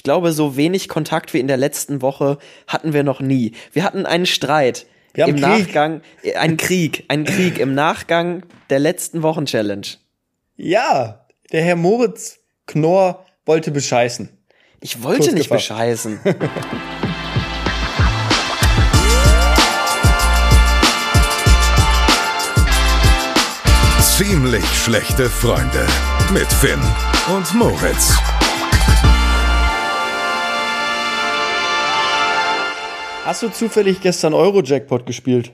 Ich glaube, so wenig Kontakt wie in der letzten Woche hatten wir noch nie. Wir hatten einen Streit. Wir haben Im Krieg. Nachgang, äh, einen Krieg, einen Krieg im Nachgang der letzten Wochen-Challenge. Ja, der Herr Moritz Knorr wollte bescheißen. Ich wollte Kurz nicht gefasst. bescheißen. Ziemlich schlechte Freunde mit Finn und Moritz. Hast du zufällig gestern Eurojackpot gespielt?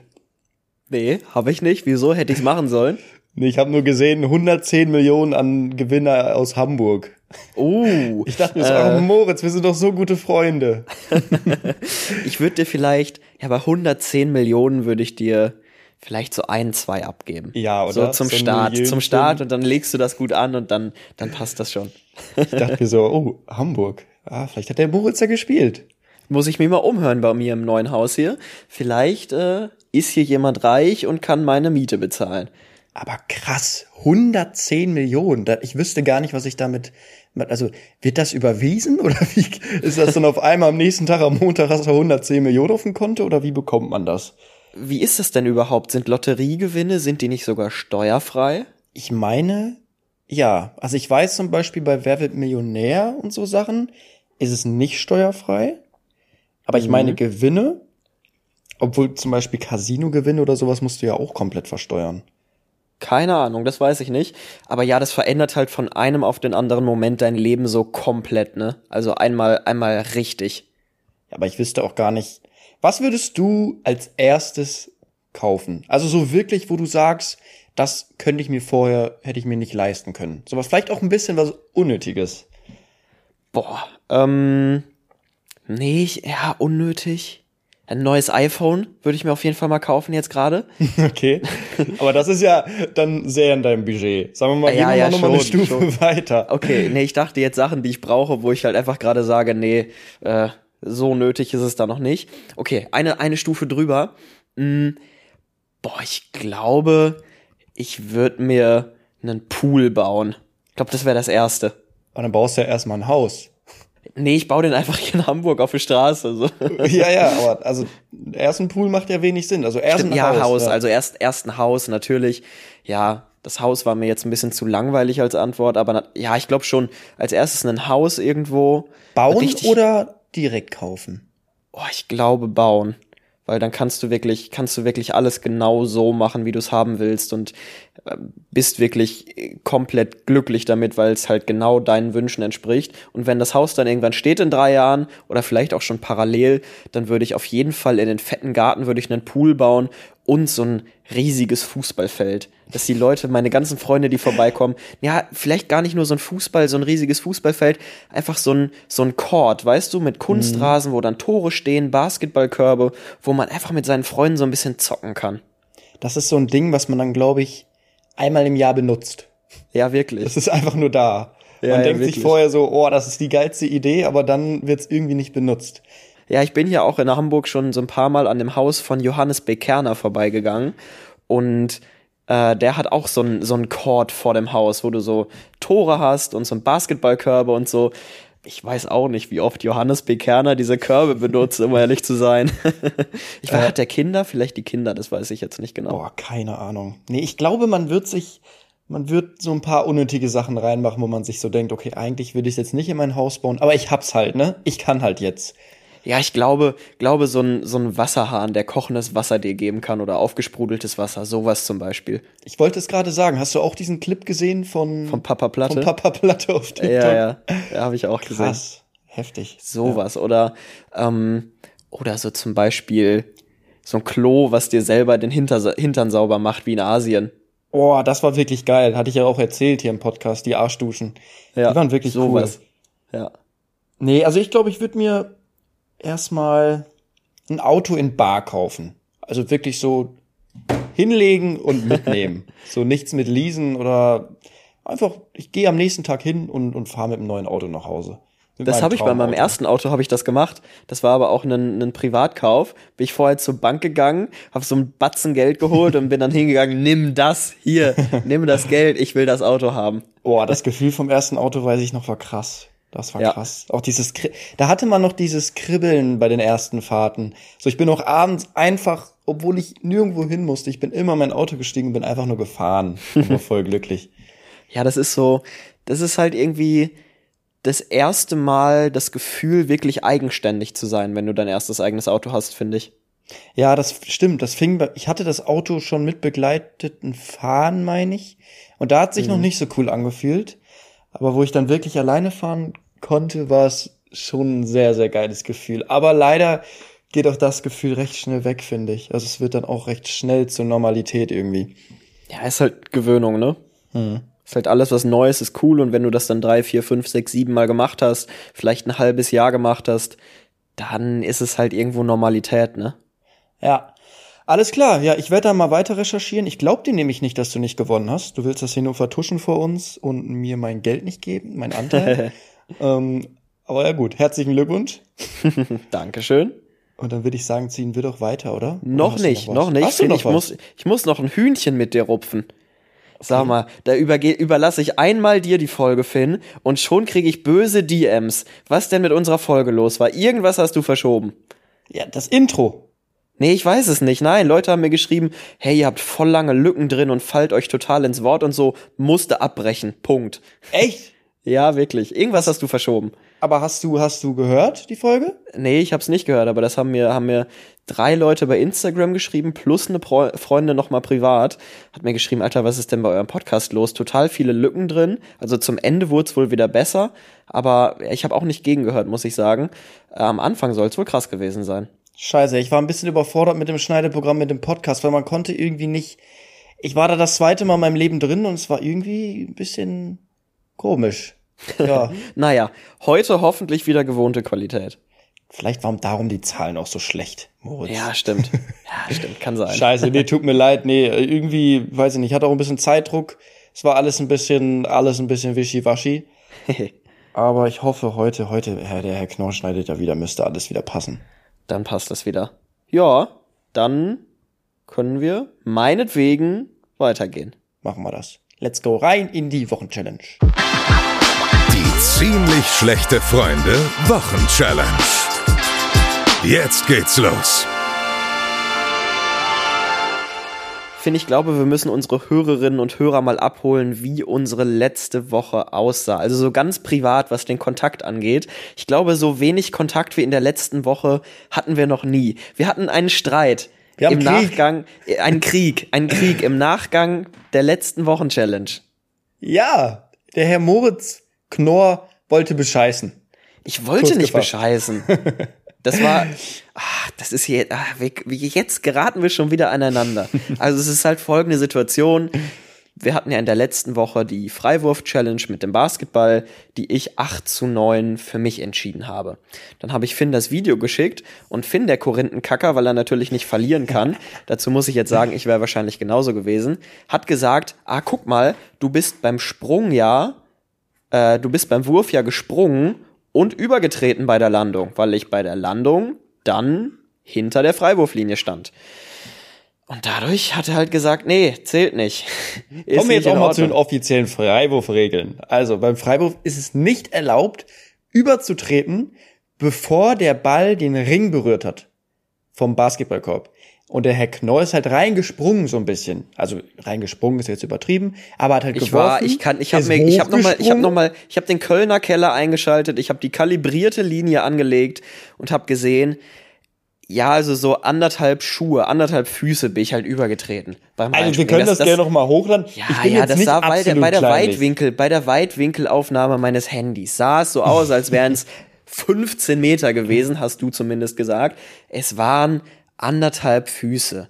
Nee, habe ich nicht. Wieso hätte ich's machen sollen? Nee, ich habe nur gesehen, 110 Millionen an Gewinner aus Hamburg. Oh, Ich dachte mir so, oh Moritz, wir sind doch so gute Freunde. ich würde dir vielleicht, ja, bei 110 Millionen würde ich dir vielleicht so ein, zwei abgeben. Ja, oder? So zum So Start, Millionchen. zum Start und dann legst du das gut an und dann, dann passt das schon. Ich dachte mir so, oh, Hamburg. Ah, vielleicht hat der Moritz ja gespielt. Muss ich mich mal umhören bei mir im neuen Haus hier. Vielleicht äh, ist hier jemand reich und kann meine Miete bezahlen. Aber krass, 110 Millionen. Ich wüsste gar nicht, was ich damit. Also, wird das überwiesen oder wie ist das dann auf einmal am nächsten Tag, am Montag hast du 110 Millionen auf dem Konto oder wie bekommt man das? Wie ist das denn überhaupt? Sind Lotteriegewinne, sind die nicht sogar steuerfrei? Ich meine, ja. Also ich weiß zum Beispiel bei Wer wird Millionär und so Sachen ist es nicht steuerfrei. Aber ich meine Gewinne, obwohl zum Beispiel Casino-Gewinne oder sowas musst du ja auch komplett versteuern. Keine Ahnung, das weiß ich nicht. Aber ja, das verändert halt von einem auf den anderen Moment dein Leben so komplett, ne? Also einmal, einmal richtig. Aber ich wüsste auch gar nicht, was würdest du als erstes kaufen? Also so wirklich, wo du sagst, das könnte ich mir vorher, hätte ich mir nicht leisten können. So was vielleicht auch ein bisschen was Unnötiges. Boah, ähm, nee, ich, ja, unnötig. Ein neues iPhone würde ich mir auf jeden Fall mal kaufen jetzt gerade. Okay. Aber das ist ja dann sehr in deinem Budget. Sagen wir mal, Ja, ja, mal nochmal eine Stufe schon. weiter. Okay, nee, ich dachte jetzt Sachen, die ich brauche, wo ich halt einfach gerade sage, nee, äh, so nötig ist es da noch nicht. Okay, eine, eine Stufe drüber. Hm, boah, ich glaube, ich würde mir einen Pool bauen. Ich glaube, das wäre das Erste. Und dann baust du ja erstmal ein Haus. Nee, ich baue den einfach hier in Hamburg auf der Straße. So. ja, ja, aber also erst ein Pool macht ja wenig Sinn. Also erst Stimmt, ein ja, Haus. Haus, ja. also erst, erst ein Haus, natürlich. Ja, das Haus war mir jetzt ein bisschen zu langweilig als Antwort, aber na, ja, ich glaube schon, als erstes ein Haus irgendwo. bauen richtig, oder direkt kaufen? Oh, ich glaube bauen. Weil dann kannst du wirklich, kannst du wirklich alles genau so machen, wie du es haben willst und äh, bist wirklich äh, komplett glücklich damit, weil es halt genau deinen Wünschen entspricht. Und wenn das Haus dann irgendwann steht in drei Jahren oder vielleicht auch schon parallel, dann würde ich auf jeden Fall in den fetten Garten würde ich einen Pool bauen und so ein riesiges Fußballfeld. Dass die Leute, meine ganzen Freunde, die vorbeikommen, ja, vielleicht gar nicht nur so ein Fußball, so ein riesiges Fußballfeld, einfach so ein, so ein Court, weißt du, mit Kunstrasen, wo dann Tore stehen, Basketballkörbe, wo man einfach mit seinen Freunden so ein bisschen zocken kann. Das ist so ein Ding, was man dann, glaube ich, einmal im Jahr benutzt. Ja, wirklich. Das ist einfach nur da. Ja, man ja, denkt sich wirklich. vorher so, oh, das ist die geilste Idee, aber dann wird es irgendwie nicht benutzt. Ja, ich bin hier auch in Hamburg schon so ein paar Mal an dem Haus von Johannes B. Kerner vorbeigegangen und äh, der hat auch so ein so ein Court vor dem Haus, wo du so Tore hast und so ein Basketballkörbe und so. Ich weiß auch nicht, wie oft Johannes B. Kerner diese Körbe benutzt, um ehrlich zu sein. ich weiß, hat der Kinder? Vielleicht die Kinder, das weiß ich jetzt nicht genau. Boah, keine Ahnung. Nee, ich glaube, man wird sich, man wird so ein paar unnötige Sachen reinmachen, wo man sich so denkt, okay, eigentlich würde ich es jetzt nicht in mein Haus bauen, aber ich hab's halt, ne? Ich kann halt jetzt. Ja, ich glaube, glaube so ein, so ein Wasserhahn, der kochendes Wasser dir geben kann oder aufgesprudeltes Wasser, sowas zum Beispiel. Ich wollte es gerade sagen, hast du auch diesen Clip gesehen von, Von Papa Platte. von Papa Platte auf TikTok? ja, ja, ja habe ich auch gesehen. Krass. Heftig. Sowas. Oder, ähm, oder so zum Beispiel so ein Klo, was dir selber den Hinter Hintern sauber macht, wie in Asien. Oh, das war wirklich geil. Hatte ich ja auch erzählt hier im Podcast, die Arschduschen. Ja, die waren wirklich sowas. cool. Ja. Nee, also ich glaube, ich würde mir erstmal ein Auto in Bar kaufen. Also wirklich so hinlegen und mitnehmen. so nichts mit leasen oder einfach, ich gehe am nächsten Tag hin und, und fahre mit einem neuen Auto nach Hause. Mit Das habe ich bei meinem ersten Auto habe ich das gemacht. Das war aber auch ein, ein Privatkauf. Bin ich vorher zur Bank gegangen, habe so ein Batzen Geld geholt und bin dann hingegangen, nimm das hier, nimm das Geld, ich will das Auto haben. Boah, das Gefühl vom ersten Auto, weiß ich noch, war krass. Das war Ja. krass. Auch dieses, Kri- da hatte man noch dieses Kribbeln bei den ersten Fahrten. So, ich bin auch abends einfach, obwohl ich nirgendwo hin musste, ich bin immer in mein Auto gestiegen und bin einfach nur gefahren. Und war voll glücklich. Ja, das ist so, das ist halt irgendwie das erste Mal das Gefühl, wirklich eigenständig zu sein, wenn du dein erstes eigenes Auto hast, finde ich. Ja, das stimmt. Das fing bei, ich hatte das Auto schon mit begleiteten Fahren, meine ich. Und da hat sich noch nicht so cool angefühlt. Aber wo ich dann wirklich alleine fahren konnte, war es schon ein sehr, sehr geiles Gefühl. Aber leider geht auch das Gefühl recht schnell weg, finde ich. Also es wird dann auch recht schnell zur Normalität irgendwie. Ja, ist halt Gewöhnung, ne? Ist halt alles, was Neues ist cool und wenn du das dann drei, vier, fünf, sechs, sieben Mal gemacht hast, vielleicht ein halbes Jahr gemacht hast, dann ist es halt irgendwo Normalität, ne? Ja. Alles klar, ja, ich werde da mal weiter recherchieren. Ich glaube dir nämlich nicht, dass du nicht gewonnen hast. Du willst das hier nur vertuschen vor uns und mir mein Geld nicht geben, mein Anteil. ähm, aber ja gut, herzlichen Glückwunsch. Dankeschön. Und dann würde ich sagen, ziehen wir doch weiter, oder? Noch nicht, was? noch nicht. Hast du noch ich, was? muss, ich muss noch ein Hühnchen mit dir rupfen. Sag mal, da überge überlasse ich einmal dir die Folge, Finn, und schon kriege ich böse DMs. Was denn mit unserer Folge los war? Irgendwas hast du verschoben. Ja, das Intro. Nee, ich weiß es nicht. Nein, Leute haben mir geschrieben, hey, ihr habt voll lange Lücken drin und fallt euch total ins Wort und so, musste abbrechen. Punkt. Echt? Ja, wirklich. Irgendwas hast du verschoben. Aber hast du, hast du gehört, die Folge? Nee, ich hab's nicht gehört, aber das haben mir, haben mir drei Leute bei Instagram geschrieben, plus eine Pro Freundin nochmal privat. Hat mir geschrieben, Alter, was ist denn bei eurem Podcast los? Total viele Lücken drin. Also zum Ende wurde es wohl wieder besser, aber ich habe auch nicht gegengehört, muss ich sagen. Äh, Am Anfang soll es wohl krass gewesen sein. Scheiße, ich war ein bisschen überfordert mit dem Schneideprogramm, mit dem Podcast, weil man konnte irgendwie nicht. Ich war da das zweite Mal in meinem Leben drin und es war irgendwie ein bisschen komisch. Ja, Naja, heute hoffentlich wieder gewohnte Qualität. vielleicht waren darum die Zahlen auch so schlecht, Moritz. Ja, stimmt. Ja, stimmt, kann sein. Scheiße, nee, tut mir leid, nee, irgendwie, weiß ich nicht, ich hatte auch ein bisschen Zeitdruck. Es war alles ein bisschen, alles ein bisschen wischiwaschi. Aber ich hoffe heute, heute, Herr, der Herr Knorr schneidet ja wieder, müsste alles wieder passen. Dann passt das wieder. Ja, dann können wir meinetwegen weitergehen. Machen wir das. Let's go rein in die Wochenchallenge. Die ziemlich schlechte Freunde Wochenchallenge. Jetzt geht's los. Finde ich glaube, wir müssen unsere Hörerinnen und Hörer mal abholen, wie unsere letzte Woche aussah. Also so ganz privat, was den Kontakt angeht. Ich glaube, so wenig Kontakt wie in der letzten Woche hatten wir noch nie. Wir hatten einen Streit. Wir Im Krieg. Nachgang, äh, einen Krieg, einen Krieg im Nachgang der letzten Wochen-Challenge. Ja, der Herr Moritz Knorr wollte bescheißen. Ich wollte nicht bescheißen. Das war, ah, das ist hier, ah, wir, wir- jetzt geraten wir schon wieder aneinander. Also es ist halt folgende Situation. Wir hatten ja in der letzten Woche die Freiwurf-Challenge mit dem Basketball, die ich 8 zu 9 für mich entschieden habe. Dann habe ich Finn das Video geschickt und Finn, der Korinthenkacker, weil er natürlich nicht verlieren kann, dazu muss ich jetzt sagen, ich wäre wahrscheinlich genauso gewesen, hat gesagt, ah, guck mal, du bist beim Sprung ja äh, du bist beim Wurf ja gesprungen und übergetreten bei der Landung, weil ich bei der Landung dann hinter der Freiwurflinie stand. Und dadurch hat er halt gesagt, nee, zählt nicht. Ist Kommen wir jetzt auch mal zu den offiziellen Freiwurfregeln. Also beim Freiwurf ist es nicht erlaubt, überzutreten, bevor der Ball den Ring berührt hat. Vom Basketballkorb. Und der Herr Knorr ist halt reingesprungen so ein bisschen. Also reingesprungen ist jetzt übertrieben, aber hat halt Ich geworfen. war, ich kann, ich habe mir, ich habe noch mal, ich habe hochgesprungen. noch mal, ich habe den Kölner Keller eingeschaltet, ich habe die kalibrierte Linie angelegt und habe gesehen, ja, also so anderthalb Schuhe, anderthalb Füße bin ich halt übergetreten. Beim Also wir können das, gerne noch mal hochladen. Ja, ich bin ja, das sah bei der, bei der. Weitwinkel, bei der Weitwinkelaufnahme meines Handys sah es so aus, als wären es 15 Meter gewesen, hast du zumindest gesagt. Es waren anderthalb Füße.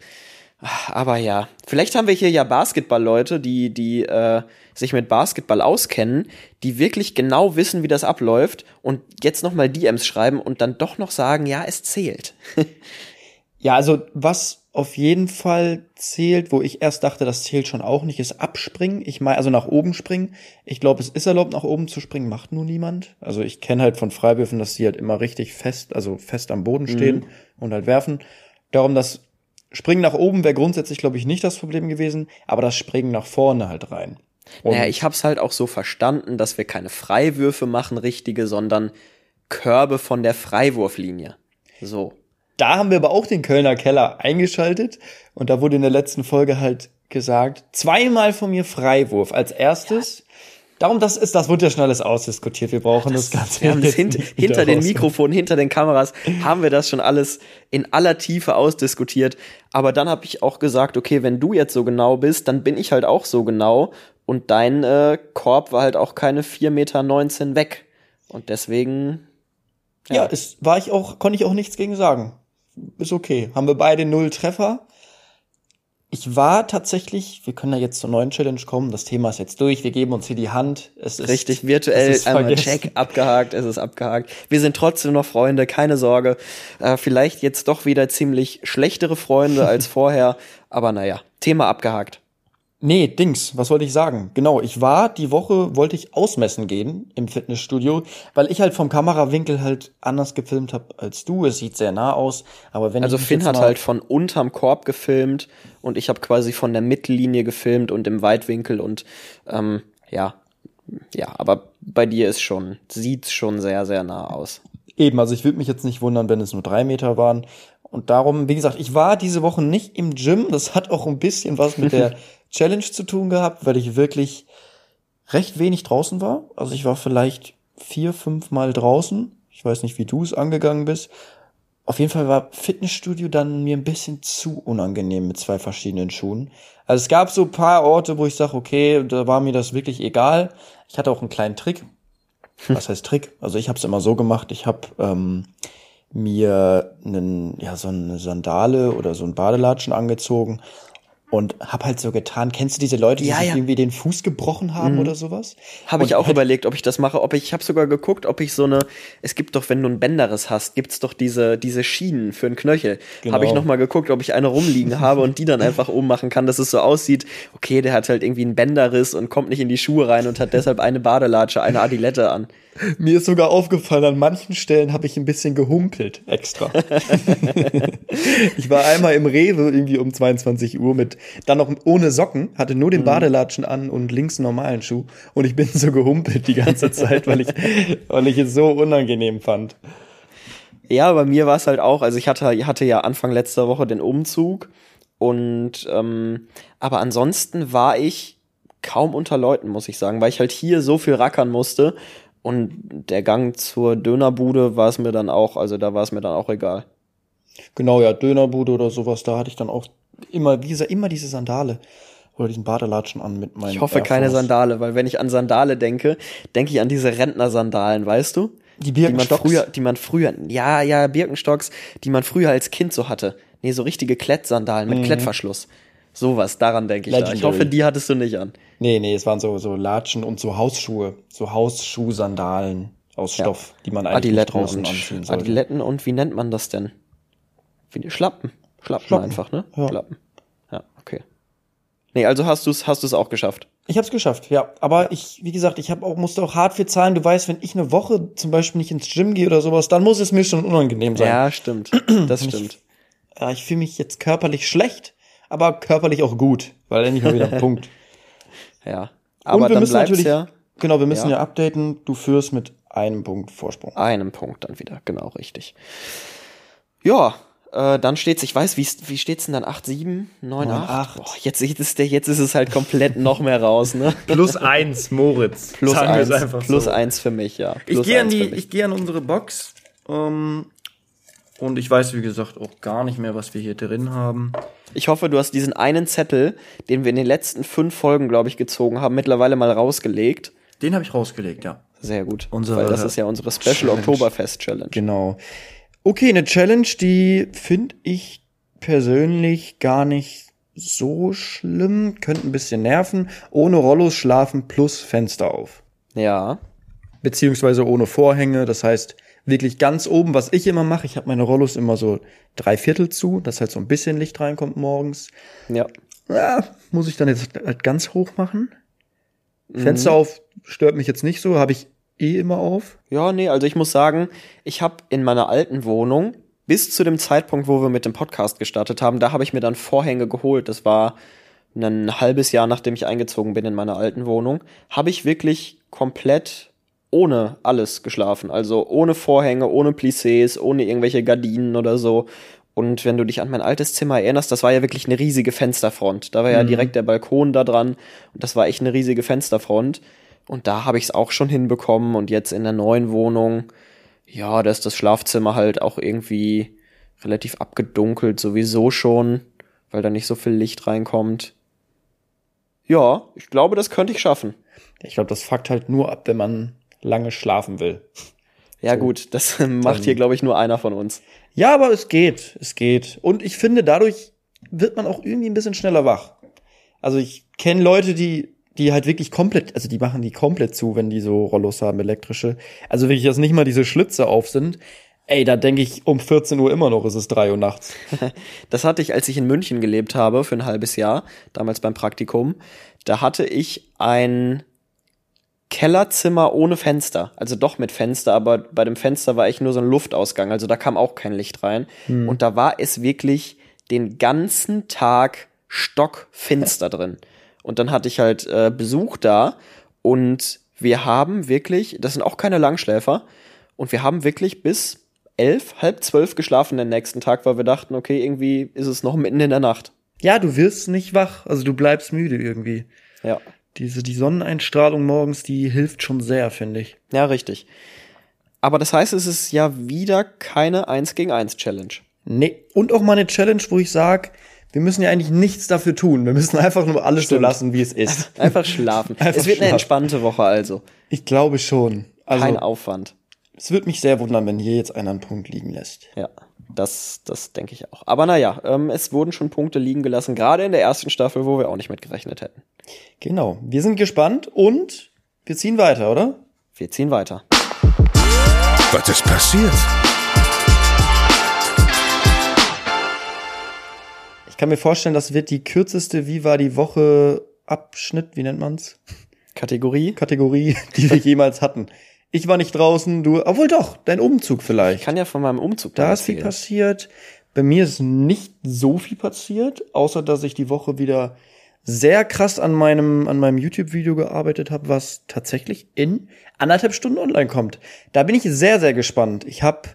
Aber ja, vielleicht haben wir hier ja Basketballleute, die, die äh, sich mit Basketball auskennen, die wirklich genau wissen, wie das abläuft und jetzt nochmal DMs schreiben und dann doch noch sagen, ja, es zählt. Ja, also was auf jeden Fall zählt, wo ich erst dachte, das zählt schon auch nicht, ist abspringen. Ich meine, also nach oben springen. Ich glaube, es ist erlaubt, nach oben zu springen, macht nur niemand. Also ich kenne halt von Freiwürfen, dass die halt immer richtig fest, also fest am Boden stehen und halt werfen. Darum das Springen nach oben wäre grundsätzlich, glaube ich, nicht das Problem gewesen, aber das Springen nach vorne halt rein. Und Naja, ich hab's halt auch so verstanden, dass wir keine Freiwürfe machen, richtige, sondern Körbe von der Freiwurflinie. So. da haben wir aber auch den Kölner Keller eingeschaltet und da wurde in der letzten Folge halt gesagt, zweimal von mir Freiwurf als erstes. Darum, das ist, das wird ja schon alles ausdiskutiert. Wir brauchen das, Ganze. Wir haben das hint, hinter den. Mikrofonen, hinter den Kameras, haben wir das schon alles in aller Tiefe ausdiskutiert. Aber dann habe ich auch gesagt, okay, wenn du jetzt so genau bist, dann bin ich halt auch so genau. Und dein äh, Korb war halt auch keine 4,19 Meter weg. Und deswegen, Ja, es war ich auch, konnte ich auch nichts gegen sagen. Ist okay. Haben wir beide null Treffer. Ich war tatsächlich, wir können ja jetzt zur neuen Challenge kommen. Das Thema ist jetzt durch. Wir geben uns hier die Hand. Es ist richtig virtuell es ist einmal vergessen. check, abgehakt, es ist abgehakt. Wir sind trotzdem noch Freunde, keine Sorge. Äh, vielleicht jetzt doch wieder ziemlich schlechtere Freunde als vorher. Aber naja, Thema abgehakt. Nee, Dings, was wollte ich sagen? Genau, ich war die Woche, wollte ich ausmessen gehen im Fitnessstudio, weil ich halt vom Kamerawinkel halt anders gefilmt habe als du. Es sieht sehr nah aus, aber wenn Also Finn hat halt von unterm Korb gefilmt und ich habe quasi von der Mittellinie gefilmt und im Weitwinkel und ähm, ja, ja, aber bei dir ist schon, sieht's schon sehr, sehr nah aus. Eben, also ich würde mich jetzt nicht wundern, wenn es nur drei Meter waren. Und darum, wie gesagt, ich war diese Woche nicht im Gym. Das hat auch ein bisschen was mit der Challenge zu tun gehabt, weil ich wirklich recht wenig draußen war. Also ich war vielleicht vier, fünf Mal draußen. Ich weiß nicht, wie du es angegangen bist. Auf jeden Fall war Fitnessstudio dann mir ein bisschen zu unangenehm mit zwei verschiedenen Schuhen. Also es gab so paar Orte, wo ich sage, okay, da war mir das wirklich egal. Ich hatte auch einen kleinen Trick. Was heißt Trick? Also ich habe es immer so gemacht, ich habe ähm, mir einen, ja, so eine Sandale oder so ein Badelatschen angezogen und hab halt so getan. Kennst du diese Leute, die Ja, sich ja. Mhm. irgendwie den Fuß gebrochen haben oder sowas? Habe ich auch überlegt, ob ich das mache, ob ich, ich habe sogar geguckt, ob ich so eine, es gibt doch, wenn du ein Bänderes hast, gibt's doch diese, diese Schienen für einen Knöchel. Genau. Habe ich noch mal geguckt, ob ich eine rumliegen habe und die dann einfach ummachen kann, dass es so aussieht, okay, der hat halt irgendwie einen Bänderriss und kommt nicht in die Schuhe rein und hat deshalb eine Badelatsche, eine Adilette an. Mir ist sogar aufgefallen, an manchen Stellen habe ich ein bisschen gehumpelt extra. ich war einmal im Rewe irgendwie um 22 Uhr mit, dann noch ohne Socken, hatte nur den Badelatschen an und links einen normalen Schuh und ich bin so gehumpelt die ganze Zeit, weil ich, weil ich es so unangenehm fand. Ja, bei mir war es halt auch, also ich hatte, hatte ja Anfang letzter Woche den Umzug und ähm, aber ansonsten war ich kaum unter Leuten, muss ich sagen, weil ich halt hier so viel rackern musste und der Gang zur Dönerbude war es mir dann auch, also da war es mir dann auch egal. Genau, ja, Dönerbude oder sowas, da hatte ich dann auch immer, wie gesagt, immer diese Sandale oder diesen Badelatschen an mit meinen Ich hoffe keine. Sandale, weil wenn ich an Sandale denke, denke ich an diese Rentnersandalen, weißt du? Die Die man Birkenstocks? früher, die man früher, ja, ja, Birkenstocks, die man früher als Kind so hatte. Nee, so richtige Klettsandalen mit Klettverschluss. Sowas, daran denke ich da. Ich Legendary. hoffe, die hattest du nicht an. Nee, nee, es waren so, so Latschen und so Hausschuhe, so Hausschuhsandalen aus Stoff, die man eigentlich Adiletten draußen anziehen sollte. Adiletten und wie nennt man das denn? Wie die Schlappen. Schlappen, Schlappen. einfach, ne? Ja. Schlappen. Ja, okay. Nee, also hast du es hast du's auch geschafft. Ich hab's geschafft, ja. Aber ich, wie gesagt, ich hab auch, musste auch hart für zahlen. Du weißt, wenn ich eine Woche zum Beispiel nicht ins Gym gehe oder sowas, dann muss es mir schon unangenehm sein. Ja, stimmt. Das stimmt. Ja, ich fühle mich jetzt körperlich schlecht, aber körperlich auch gut, weil endlich mal wieder Punkt. Ja. Aber wir dann müssen natürlich- ja Genau, wir müssen Ja. ja. updaten. Du führst mit einem Punkt Vorsprung. einem Punkt dann wieder, genau richtig. Ja, äh, dann steht's, ich weiß, wie, wie steht's denn dann? 8, 7, 9, 8? 8. Boah, jetzt, ist der, jetzt ist es halt komplett noch mehr raus, ne? Plus eins, Moritz. Plus Sagen wir es eins, einfach plus so. eins für mich, ja. Ich Plus gehe an die, ich gehe an unsere Box. Ähm, und ich weiß, wie gesagt, auch gar nicht mehr, was wir hier drin haben. Ich hoffe, du hast diesen einen Zettel, den wir in den letzten fünf Folgen, glaube ich, gezogen haben, mittlerweile mal rausgelegt. Den habe ich rausgelegt, ja. Sehr gut. Unsere Weil das ist ja unsere Special. Oktoberfest Challenge. Genau. Okay, eine Challenge, die finde ich persönlich gar nicht so schlimm. Könnte ein bisschen nerven. Ohne Rollos schlafen plus Fenster auf. Ja. Beziehungsweise ohne Vorhänge. Das heißt, wirklich ganz oben, was ich immer mache, ich habe meine Rollos immer so drei Viertel zu, dass halt so ein bisschen Licht reinkommt morgens. Ja. Ja, muss ich dann jetzt halt ganz hoch machen? Fenster auf stört mich jetzt nicht so, habe ich eh immer auf. Ja, nee, also ich muss sagen, ich habe in meiner alten Wohnung bis zu dem Zeitpunkt, wo wir mit dem Podcast gestartet haben, da habe ich mir dann Vorhänge geholt. Das war ein halbes Jahr nachdem ich eingezogen bin in meine alten Wohnung, habe ich wirklich komplett ohne alles geschlafen. Also ohne Vorhänge, ohne Plissés, ohne irgendwelche Gardinen oder so. Und wenn du dich an mein altes Zimmer erinnerst, das war ja wirklich eine riesige Fensterfront. Da war ja direkt der Balkon da dran und das war echt eine riesige Fensterfront. Und da habe ich es auch schon hinbekommen und jetzt in der neuen Wohnung, ja, da ist das Schlafzimmer halt auch irgendwie relativ abgedunkelt sowieso schon, weil da nicht so viel Licht reinkommt. Ja, ich glaube, das könnte ich schaffen. Ich glaube, das fuckt halt nur ab, wenn man lange schlafen will. Ja gut, das macht hier, glaube ich, nur einer von uns. Ja, aber es geht, es geht. Und ich finde, dadurch wird man auch irgendwie ein bisschen schneller wach. Also ich kenne Leute, die die halt wirklich komplett, also die machen die komplett zu, wenn die so Rollos haben, elektrische. Also wirklich, dass nicht mal diese Schlitze auf sind. Ey, da denke ich, um 14 Uhr immer noch ist es 3 Uhr nachts. Das hatte ich, als ich in München gelebt habe für ein halbes Jahr, damals beim Praktikum. Da hatte ich ein Kellerzimmer ohne Fenster. Also doch mit Fenster, aber bei dem Fenster war ich nur so ein Luftausgang. Also da kam auch kein Licht rein. Und da war es wirklich den ganzen Tag stockfinster drin. Und dann hatte ich halt äh, Besuch da und wir haben wirklich, das sind auch keine Langschläfer, und wir haben wirklich bis elf, halb zwölf geschlafen den nächsten Tag, weil wir dachten, okay, irgendwie ist es noch mitten in der Nacht. Ja, du wirst nicht wach, also du bleibst müde irgendwie. Ja. Diese, die Sonneneinstrahlung morgens, die hilft schon sehr, finde ich. Ja, richtig. Aber das heißt, es ist ja wieder keine 1 gegen 1 Challenge. Nee, und auch mal eine Challenge, wo ich sag, wir müssen ja eigentlich nichts dafür tun. Wir müssen einfach nur alles Stimmt. so lassen, wie es ist. Einfach schlafen. Einfach es wird eine schlafen. entspannte Woche also. Ich glaube schon. Also, Kein Aufwand. es wird mich sehr wundern, wenn hier jetzt einer einen Punkt liegen lässt. Ja, das, das denke ich auch. Aber naja, ähm, es wurden schon Punkte liegen gelassen, gerade in der ersten Staffel, wo wir auch nicht mit gerechnet hätten. Genau. Wir sind gespannt und wir ziehen weiter, oder? Wir ziehen weiter. Was ist passiert? Ich kann mir vorstellen, das wird die kürzeste Wie war die Woche Abschnitt, wie nennt man's? Kategorie? Kategorie, die wir jemals hatten. Ich war nicht draußen, du, obwohl doch, dein Umzug vielleicht. Ich kann ja von meinem Umzug Da ist viel passiert. Bei mir ist nicht so viel passiert, außer dass ich die Woche wieder sehr krass an meinem, an meinem YouTube-Video gearbeitet habe, was tatsächlich in anderthalb Stunden online kommt. Da bin ich sehr, sehr gespannt. Ich habe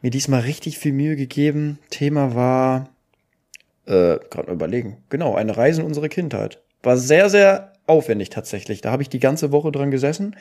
mir diesmal richtig viel Mühe gegeben. Thema war, äh, gerade mal überlegen, genau, eine Reise in unsere Kindheit. War sehr, sehr aufwendig tatsächlich. Da habe ich die ganze Woche dran gesessen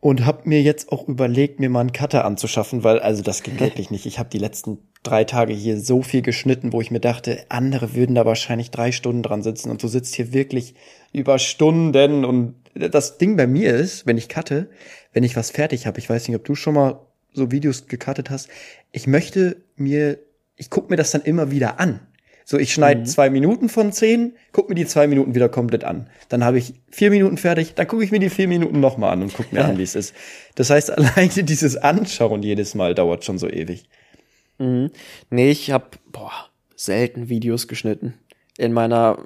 und habe mir jetzt auch überlegt, mir mal einen Cutter anzuschaffen, weil also das ging wirklich nicht. Ich habe die letzten drei Tage hier so viel geschnitten, wo ich mir dachte, andere würden da wahrscheinlich drei Stunden dran sitzen und du sitzt hier wirklich über Stunden und das Ding bei mir ist, wenn ich cutte, wenn ich was fertig habe, ich weiß nicht, ob du schon mal so Videos gecuttet hast, ich möchte mir, ich guck mir das dann immer wieder an. So, ich schneide zwei Minuten von zehn, guck mir die zwei Minuten wieder komplett an. Dann habe ich vier Minuten fertig, dann gucke ich mir die vier Minuten nochmal an und guck mir an, wie es ist. Das heißt, alleine dieses Anschauen jedes Mal dauert schon so ewig. Nee, ich habe boah, selten Videos geschnitten. In meiner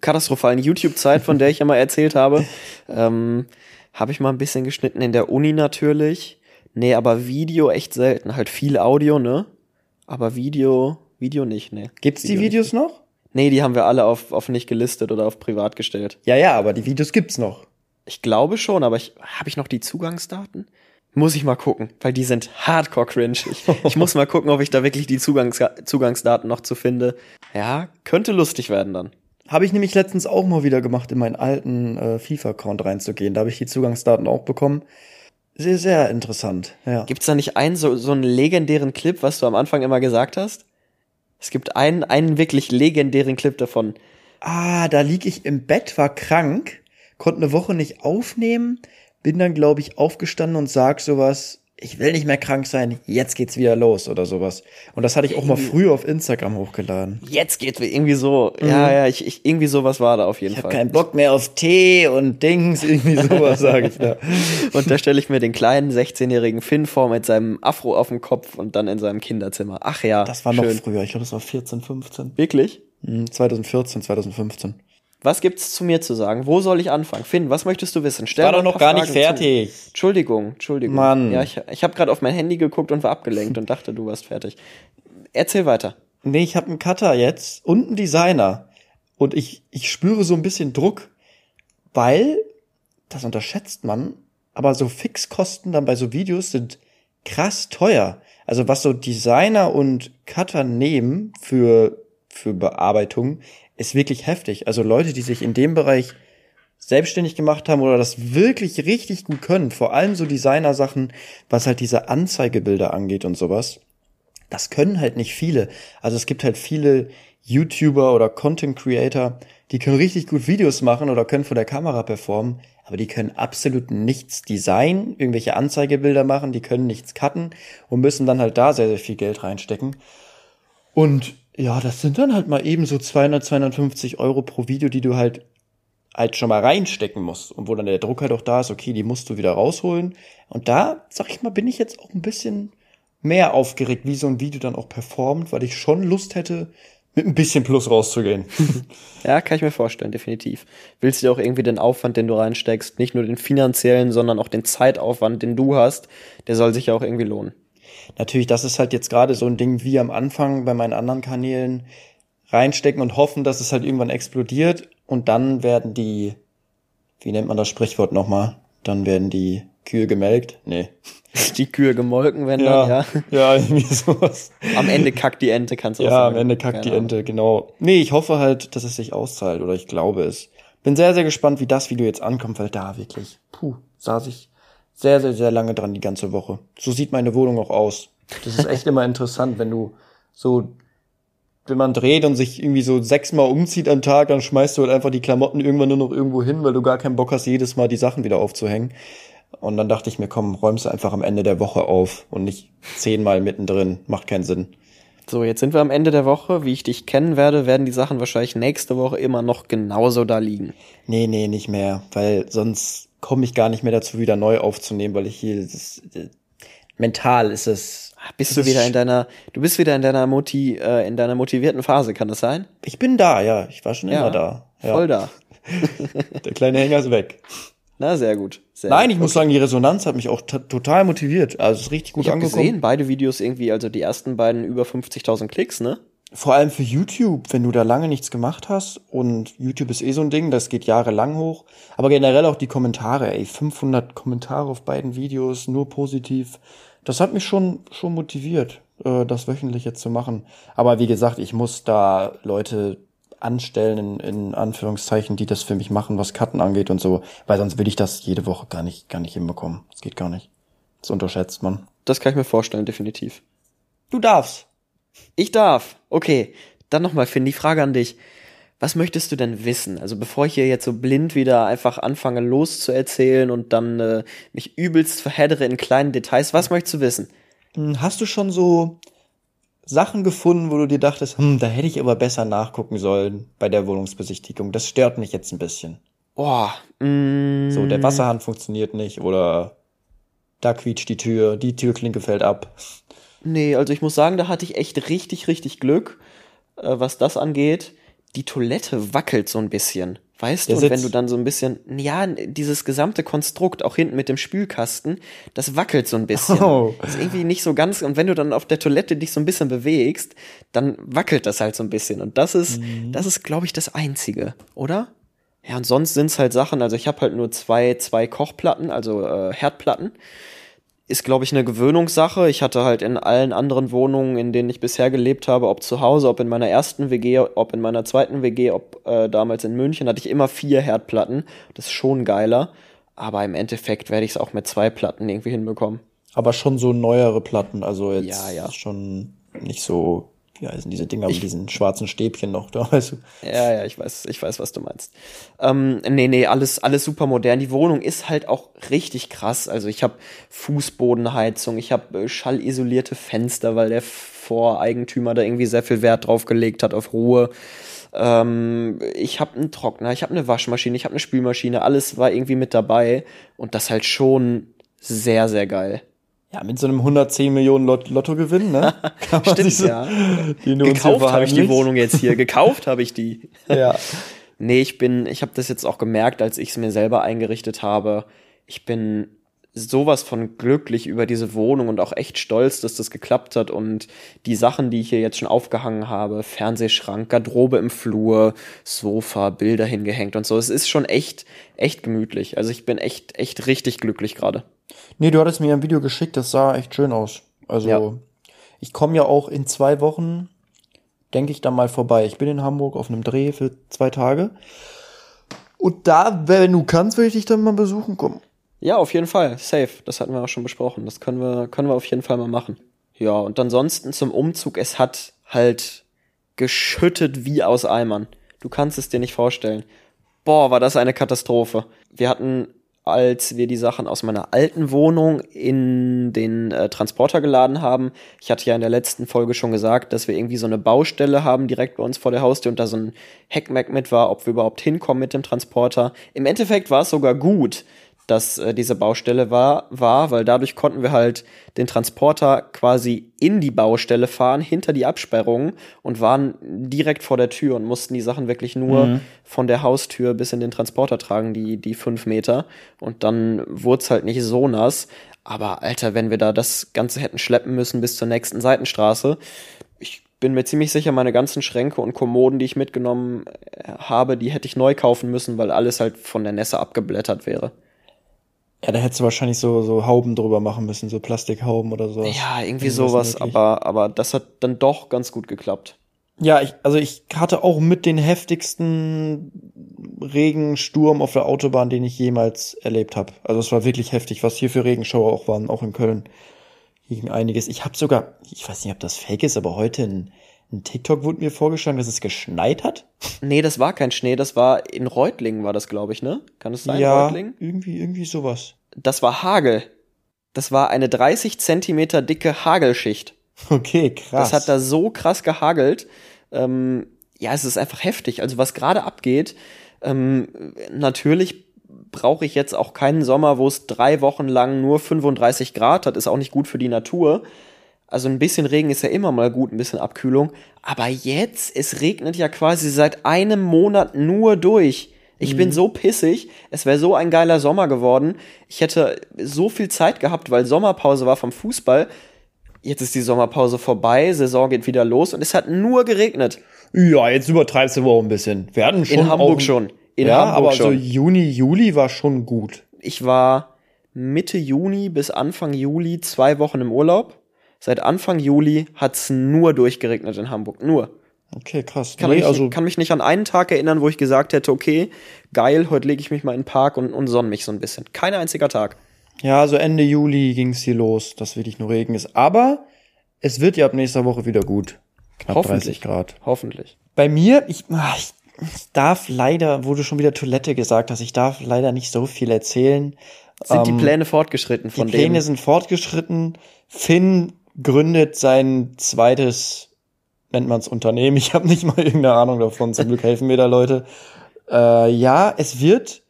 katastrophalen YouTube-Zeit, von der ich ja mal erzählt habe, ähm, habe ich mal ein bisschen geschnitten in der Uni natürlich. Nee, aber Video echt selten. Halt viel Audio, ne? Aber Video, Video nicht, ne. Gibt's die Video Videos noch? Nicht. Nee, die haben wir alle auf, auf nicht gelistet oder auf privat gestellt. Ja, ja, aber die Videos gibt's noch. Ich glaube schon, aber ich habe ich noch die Zugangsdaten? Muss ich mal gucken, weil die sind hardcore cringe. Ich, ich muss mal gucken, ob ich da wirklich die Zugangs Zugangsdaten noch zu finde. Ja, könnte lustig werden dann. Habe ich nämlich letztens auch mal wieder gemacht, in meinen alten äh, FIFA-Account reinzugehen. Da habe ich die Zugangsdaten auch bekommen. Sehr, sehr interessant. Ja. Gibt's da nicht einen so, so einen legendären Clip, was du am Anfang immer gesagt hast? Es gibt einen, einen wirklich legendären Clip davon. Ah, da lieg ich im Bett, war krank, konnte eine Woche nicht aufnehmen, bin dann, glaube ich, aufgestanden und sag sowas, ich will nicht mehr krank sein, jetzt geht's wieder los oder sowas. Und das hatte ich auch mal früher auf Instagram hochgeladen. Jetzt geht's irgendwie so. Ja, ja, ich, ich, irgendwie sowas war da auf jeden Mhm. Ich Fall. habe keinen Bock mehr auf Tee und Dings, irgendwie sowas sage ich da. Und da stelle ich mir den kleinen 16-jährigen Finn vor mit seinem Afro auf dem Kopf und dann in seinem Kinderzimmer. Ach ja, Das war noch schön. früher, ich glaube, das war 14, 15. Wirklich? Hm, 2014, 2015. Was gibt's zu mir zu sagen? Wo soll ich anfangen? Finn, was möchtest du wissen? Stell War doch noch gar nicht Fragen zu. fertig. Entschuldigung, Entschuldigung. Mann. Ja, ich, ich habe gerade auf mein Handy geguckt und war abgelenkt und dachte, du warst fertig. Erzähl weiter. Nee, ich habe einen Cutter jetzt und einen Designer. Und ich, ich spüre so ein bisschen Druck, weil, das unterschätzt man, aber so Fixkosten dann bei so Videos sind krass teuer. Also was so Designer und Cutter nehmen für, für Bearbeitung, ist wirklich heftig. Also Leute, die sich in dem Bereich selbstständig gemacht haben oder das wirklich richtig gut können, vor allem so Designer-Sachen, was halt diese Anzeigebilder angeht und sowas, das können halt nicht viele. Also es gibt halt viele YouTuber oder Content Creator, die können richtig gut Videos machen oder können vor der Kamera performen, aber die können absolut nichts designen, irgendwelche Anzeigebilder machen, die können nichts cutten und müssen dann halt da sehr, sehr viel Geld reinstecken. Und ja, das sind dann halt mal eben so 200, 250 Euro pro Video, die du halt halt schon mal reinstecken musst und wo dann der Druck halt auch da ist, okay, die musst du wieder rausholen. Und da, sag ich mal, bin ich jetzt auch ein bisschen mehr aufgeregt, wie so ein Video dann auch performt, weil ich schon Lust hätte, mit ein bisschen Plus rauszugehen. ja, kann ich mir vorstellen, definitiv. Willst du auch irgendwie den Aufwand, den du reinsteckst, nicht nur den finanziellen, sondern auch den Zeitaufwand, den du hast, der soll sich ja auch irgendwie lohnen. Natürlich, das ist halt jetzt gerade so ein Ding wie am Anfang bei meinen anderen Kanälen reinstecken und hoffen, dass es halt irgendwann explodiert und dann werden die, wie nennt man das Sprichwort nochmal? Dann werden die Kühe gemelkt? Nee. Die Kühe gemolken werden ja, dann, ja. Ja, irgendwie sowas. Am Ende kackt die Ente, kannst du ja, auch sagen. am Ende kackt die Ente, genau. Nee, ich hoffe halt, dass es sich auszahlt oder ich glaube es. Bin sehr, sehr gespannt, wie das Video jetzt ankommt, weil da wirklich, puh, saß ich sehr, sehr, sehr lange dran die ganze Woche. So sieht meine Wohnung auch aus. Das ist echt immer interessant, wenn du so, wenn man dreht und sich irgendwie so sechsmal umzieht am Tag, dann schmeißt du halt einfach die Klamotten irgendwann nur noch irgendwo hin, weil du gar keinen Bock hast, jedes Mal die Sachen wieder aufzuhängen. Und dann dachte ich mir, komm, räumst du einfach am Ende der Woche auf und nicht zehnmal mittendrin. Macht keinen Sinn. So, jetzt sind wir am Ende der Woche. Wie ich dich kennen werde, werden die Sachen wahrscheinlich nächste Woche immer noch genauso da liegen. Nee, nee, nicht mehr, weil sonst komme ich gar nicht mehr dazu, wieder neu aufzunehmen, weil ich hier das, das, mental ist es. Ah, Bist du wieder in deiner, du bist wieder in deiner Moti, äh, in deiner motivierten Phase, kann das sein? Ich bin da, ja. Ich war schon Ja, immer da. Ja. Voll da. Der kleine Hänger ist weg. Na, sehr gut. Sehr Nein, gut. ich muss sagen, die Resonanz hat mich auch total motiviert. Also es ist richtig gut Ich angekommen. gesehen, beide Videos irgendwie, also die ersten beiden über 50.000 Klicks, ne? Vor allem für YouTube, wenn du da lange nichts gemacht hast und YouTube ist eh so ein Ding, das geht jahrelang hoch. Aber generell auch die Kommentare, ey, 500 Kommentare auf beiden Videos, nur positiv. Das hat mich schon, schon motiviert, äh, das wöchentlich jetzt zu machen. Aber wie gesagt, ich muss da Leute anstellen, in, in Anführungszeichen, die das für mich machen, was Cutten angeht und so. Weil sonst will ich das jede Woche gar nicht, gar nicht hinbekommen. Das geht gar nicht. Das unterschätzt man. Das kann ich mir vorstellen, definitiv. Du darfst. Ich darf. Okay. Dann nochmal, Finn, die Frage an dich. Was möchtest du denn wissen? Also bevor ich hier jetzt so blind wieder einfach anfange loszuerzählen und dann äh, mich übelst verheddere in kleinen Details, was möchtest du wissen? Hm, Hast du schon so Sachen gefunden, wo du dir dachtest, hm, da hätte ich aber besser nachgucken sollen bei der Wohnungsbesichtigung? Das stört mich jetzt ein bisschen. Boah, mm, So, der Wasserhahn funktioniert nicht oder da quietscht die Tür, die Türklinke fällt ab. Nee, also ich muss sagen, da hatte ich echt richtig, richtig Glück, äh, was das angeht. Die Toilette wackelt so ein bisschen. Weißt du, und wenn du dann so ein bisschen, ja, dieses gesamte Konstrukt, auch hinten mit dem Spülkasten, das wackelt so ein bisschen. Oh. Das ist irgendwie nicht so ganz, und wenn du dann auf der Toilette dich so ein bisschen bewegst, dann wackelt das halt so ein bisschen. Und das ist, Mhm. das ist, glaube ich, das Einzige, oder? Ja, und sonst sind's halt Sachen, also ich habe halt nur zwei, zwei Kochplatten, also äh, Herdplatten ist, glaube ich, eine Gewöhnungssache. Ich hatte halt in allen anderen Wohnungen, in denen ich bisher gelebt habe, ob zu Hause, ob in meiner ersten WG, ob in meiner zweiten WG, ob äh, damals in München, hatte ich immer vier Herdplatten. Das ist schon geiler. Aber im Endeffekt werde ich es auch mit zwei Platten irgendwie hinbekommen. Aber schon so neuere Platten, also jetzt Ja, ja. schon nicht so, wie heißen diese Dinger mit diesen schwarzen Stäbchen noch da, weißt du? Ja, ja, ich weiß, ich weiß, was du meinst. Ähm, nee, nee, alles, alles super modern. Die Wohnung ist halt auch richtig krass. Also ich habe Fußbodenheizung, ich habe äh, schallisolierte Fenster, weil der Voreigentümer da irgendwie sehr viel Wert drauf gelegt hat auf Ruhe. Ähm, ich habe einen Trockner, ich habe eine Waschmaschine, ich habe eine Spülmaschine, alles war irgendwie mit dabei und das halt schon sehr, sehr geil. Ja, mit so einem 110 Millionen Lot Lottogewinn, ne? Kann man Stimmt, so- ja. Gekauft habe ich die. Wohnung jetzt hier, gekauft habe ich die. Ja. Nee, ich bin, ich habe das jetzt auch gemerkt, als ich es mir selber eingerichtet habe. Ich bin sowas von glücklich über diese Wohnung und auch echt stolz, dass das geklappt hat und die Sachen, die ich hier jetzt schon aufgehangen habe, Fernsehschrank, Garderobe im Flur, Sofa, Bilder hingehängt und so. Es ist schon echt, echt gemütlich. Also ich bin echt, echt richtig glücklich gerade. Nee, du hattest mir ein Video geschickt, das sah echt schön aus. Also Ja. ich komme ja auch in zwei Wochen, denke ich, dann mal vorbei. Ich bin in Hamburg auf einem Dreh für zwei Tage. Und da, wenn du kannst, will ich dich dann mal besuchen kommen. Ja, auf jeden Fall. Safe. Das hatten wir auch schon besprochen. Das können wir, können wir auf jeden Fall mal machen. Ja, und ansonsten zum Umzug. Es hat halt geschüttet wie aus Eimern. Du kannst es dir nicht vorstellen. Boah, war das eine Katastrophe. Wir hatten, als wir die Sachen aus meiner alten Wohnung in den äh, Transporter geladen haben, ich hatte ja in der letzten Folge schon gesagt, dass wir irgendwie so eine Baustelle haben direkt bei uns vor der Haustür und da so ein Heckmeck mit war, ob wir überhaupt hinkommen mit dem Transporter. Im Endeffekt war es sogar gut, dass äh, diese Baustelle war, war, weil dadurch konnten wir halt den Transporter quasi in die Baustelle fahren, hinter die Absperrung und waren direkt vor der Tür und mussten die Sachen wirklich nur von der Haustür bis in den Transporter tragen, die, die fünf Meter. Und dann wurde es halt nicht so nass. Aber Alter, wenn wir da das Ganze hätten schleppen müssen bis zur nächsten Seitenstraße, ich bin mir ziemlich sicher, meine ganzen Schränke und Kommoden, die ich mitgenommen äh, habe, die hätte ich neu kaufen müssen, weil alles halt von der Nässe abgeblättert wäre. Ja, da hättest du wahrscheinlich so, so Hauben drüber machen müssen, so Plastikhauben oder sowas. Ja, irgendwie sowas, aber, aber das hat dann doch ganz gut geklappt. Ja, ich, also ich hatte auch mit den heftigsten Regensturm auf der Autobahn, den ich jemals erlebt habe. Also es war wirklich heftig, was hier für Regenschauer auch waren, auch in Köln. Gegen einiges. Ich habe sogar, ich weiß nicht, ob das fake ist, aber heute ein, ein TikTok wurde mir vorgeschlagen, dass es geschneit hat. Nee, das war kein Schnee, das war in Reutlingen war das, glaube ich, ne? Kann es sein, ja, Reutlingen? irgendwie, irgendwie sowas. Das war Hagel. Das war eine 30 Zentimeter dicke Hagelschicht. Okay, krass. Das hat da so krass gehagelt. Ähm, ja, es ist einfach heftig. Also was gerade abgeht, ähm, natürlich brauche ich jetzt auch keinen Sommer, wo es drei Wochen lang nur 35 Grad hat. Ist auch nicht gut für die Natur. Also ein bisschen Regen ist ja immer mal gut, ein bisschen Abkühlung. Aber jetzt, es regnet ja quasi seit einem Monat nur durch. Ich bin so pissig. Es wäre so ein geiler Sommer geworden. Ich hätte so viel Zeit gehabt, weil Sommerpause war vom Fußball. Jetzt ist die Sommerpause vorbei, Saison geht wieder los und es hat nur geregnet. ja, jetzt übertreibst du auch ein bisschen. Wir hatten schon In Hamburg schon. In ja, Hamburg aber schon. so Juni, Juli war schon gut. Ich war Mitte Juni bis Anfang Juli zwei Wochen im Urlaub. Seit Anfang Juli hat's nur durchgeregnet in Hamburg. Nur. Okay, krass. Kann, Nee, mich, also, kann mich nicht an einen Tag erinnern, wo ich gesagt hätte, okay, geil, heute lege ich mich mal in den Park und, und sonne mich so ein bisschen. Kein einziger Tag. Ja, so Ende Juli ging's hier los, dass wirklich nur Regen ist. Aber es wird ja ab nächster Woche wieder gut. Knapp Hoffentlich. 30 Grad. Hoffentlich. Bei mir, ich, ah, ich, ich darf leider, wo du schon wieder Toilette gesagt hast, ich darf leider nicht so viel erzählen. Sind Ähm, die Pläne fortgeschritten Die von Pläne dem? sind fortgeschritten. Finn gründet sein zweites, nennt man's Unternehmen. Ich habe nicht mal irgendeine Ahnung davon. Zum Glück helfen mir da Leute. Äh, ja, es wird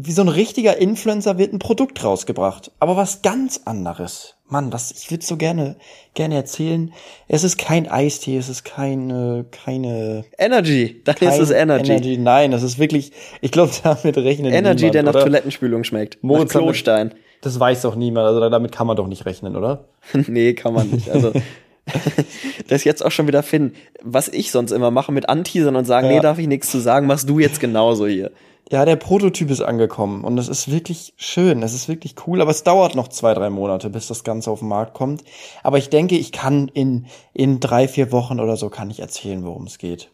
wie so ein richtiger Influencer wird ein Produkt rausgebracht, aber was ganz anderes. Mann, das ich würde so gerne gerne erzählen. Es ist kein Eistee, es ist keine keine Energy. Dann ist kein es Energy. Nein, das ist wirklich. Ich glaube, damit rechnen Energy, niemand, der nach oder? Toilettenspülung schmeckt. Nach Klostein. Das weiß doch niemand. Also damit kann man doch nicht rechnen, oder? nee, kann man nicht. Also das ist jetzt auch schon wieder Finn. Was ich sonst immer mache mit Anteasern und sagen, Ja. nee, darf ich nichts zu sagen, machst du jetzt genauso hier. Ja, der Prototyp ist angekommen und es ist wirklich schön, es ist wirklich cool, aber es dauert noch zwei, drei Monate, bis das Ganze auf den Markt kommt. Aber ich denke, ich kann in, in drei, vier Wochen oder so kann ich erzählen, worum es geht.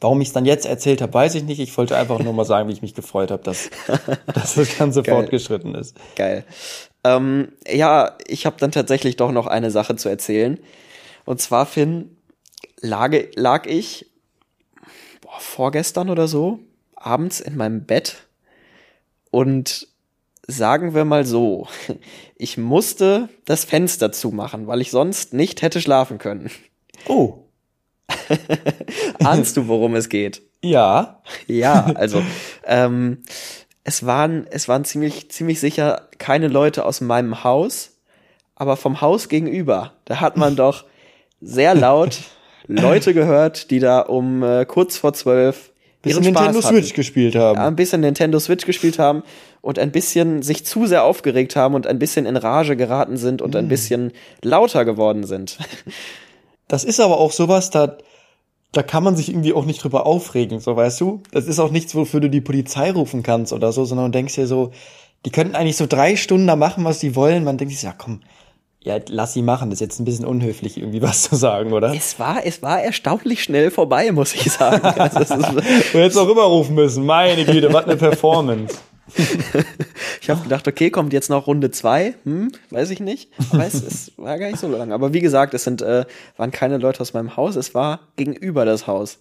Warum ich es dann jetzt erzählt habe, weiß ich nicht. Ich wollte einfach nur mal sagen, wie ich mich gefreut habe, dass, dass das Ganze Geil. fortgeschritten ist. Geil. Ähm, ja, ich habe dann tatsächlich doch noch eine Sache zu erzählen. Und zwar, Finn, lag, lag ich boah, vorgestern oder so abends in meinem Bett und sagen wir mal so, ich musste das Fenster zumachen, weil ich sonst nicht hätte schlafen können. Oh, Ahnst du, worum es geht? ja. Ja, also ähm, es waren es waren ziemlich ziemlich sicher keine Leute aus meinem Haus, aber vom Haus gegenüber. Da hat man doch sehr laut Leute gehört, die da um äh, kurz vor zwölf Bisschen ihren Nintendo Spaß hatten. Switch gespielt haben. Ja, ein bisschen Nintendo Switch gespielt haben und ein bisschen sich zu sehr aufgeregt haben und ein bisschen in Rage geraten sind und Mm. ein bisschen lauter geworden sind. Das ist aber auch sowas, da, da kann man sich irgendwie auch nicht drüber aufregen, so weißt du? Das ist auch nichts, wofür du die Polizei rufen kannst oder so, sondern du denkst dir so, die könnten eigentlich so drei Stunden da machen, was die wollen. Man denkt sich, ja komm, ja, lass sie machen. Das ist jetzt ein bisschen unhöflich, irgendwie was zu sagen, oder? Es war, es war erstaunlich schnell vorbei, muss ich sagen. Also es ist, Du hättest auch immer rufen müssen. Meine Güte, was eine Performance. ich habe gedacht, okay, kommt jetzt noch Runde zwei, hm, weiß ich nicht. Aber es, es war gar nicht so lang. Aber wie gesagt, es sind, äh, waren keine Leute aus meinem Haus, es war gegenüber das Haus.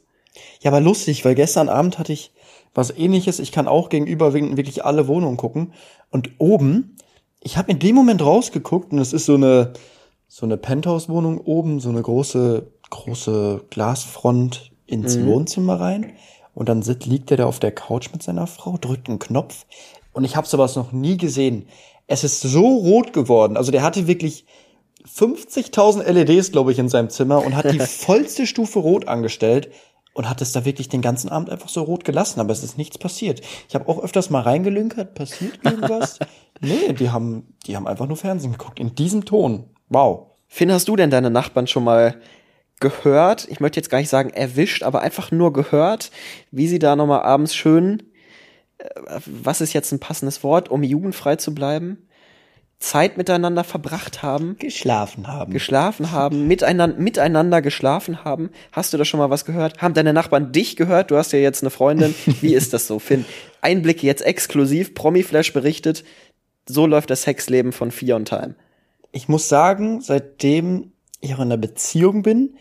Ja, aber lustig, weil gestern Abend hatte ich was ähnliches. Ich kann auch gegenüber wirklich alle Wohnungen gucken. Und oben, ich habe in dem Moment rausgeguckt und es ist so eine, so eine Penthouse-Wohnung oben, so eine große, große Glasfront ins Wohnzimmer rein. Und dann liegt er da auf der Couch mit seiner Frau, drückt einen Knopf. Und ich habe sowas noch nie gesehen. Es ist so rot geworden. Also der hatte wirklich 50.000 LEDs, glaube ich, in seinem Zimmer und hat die vollste Stufe rot angestellt und hat es da wirklich den ganzen Abend einfach so rot gelassen, aber es ist nichts passiert. Ich habe auch öfters mal reingelünkert, passiert irgendwas? nee, die haben, die haben einfach nur Fernsehen geguckt, in diesem Ton. Wow. Finn, hast du denn deine Nachbarn schon mal gehört? Ich möchte jetzt gar nicht sagen erwischt, aber einfach nur gehört, wie sie da nochmal abends schön, äh, was ist jetzt ein passendes Wort, um jugendfrei zu bleiben? Zeit miteinander verbracht haben, Geschlafen haben. geschlafen haben, miteinander, miteinander geschlafen haben. Hast du da schon mal was gehört? Haben deine Nachbarn dich gehört? Du hast ja jetzt eine Freundin. Wie ist das so, Finn? Einblicke jetzt exklusiv. Promiflash berichtet, so läuft das Sexleben von Fear on Time. ich muss sagen, seitdem ich auch in einer Beziehung bin,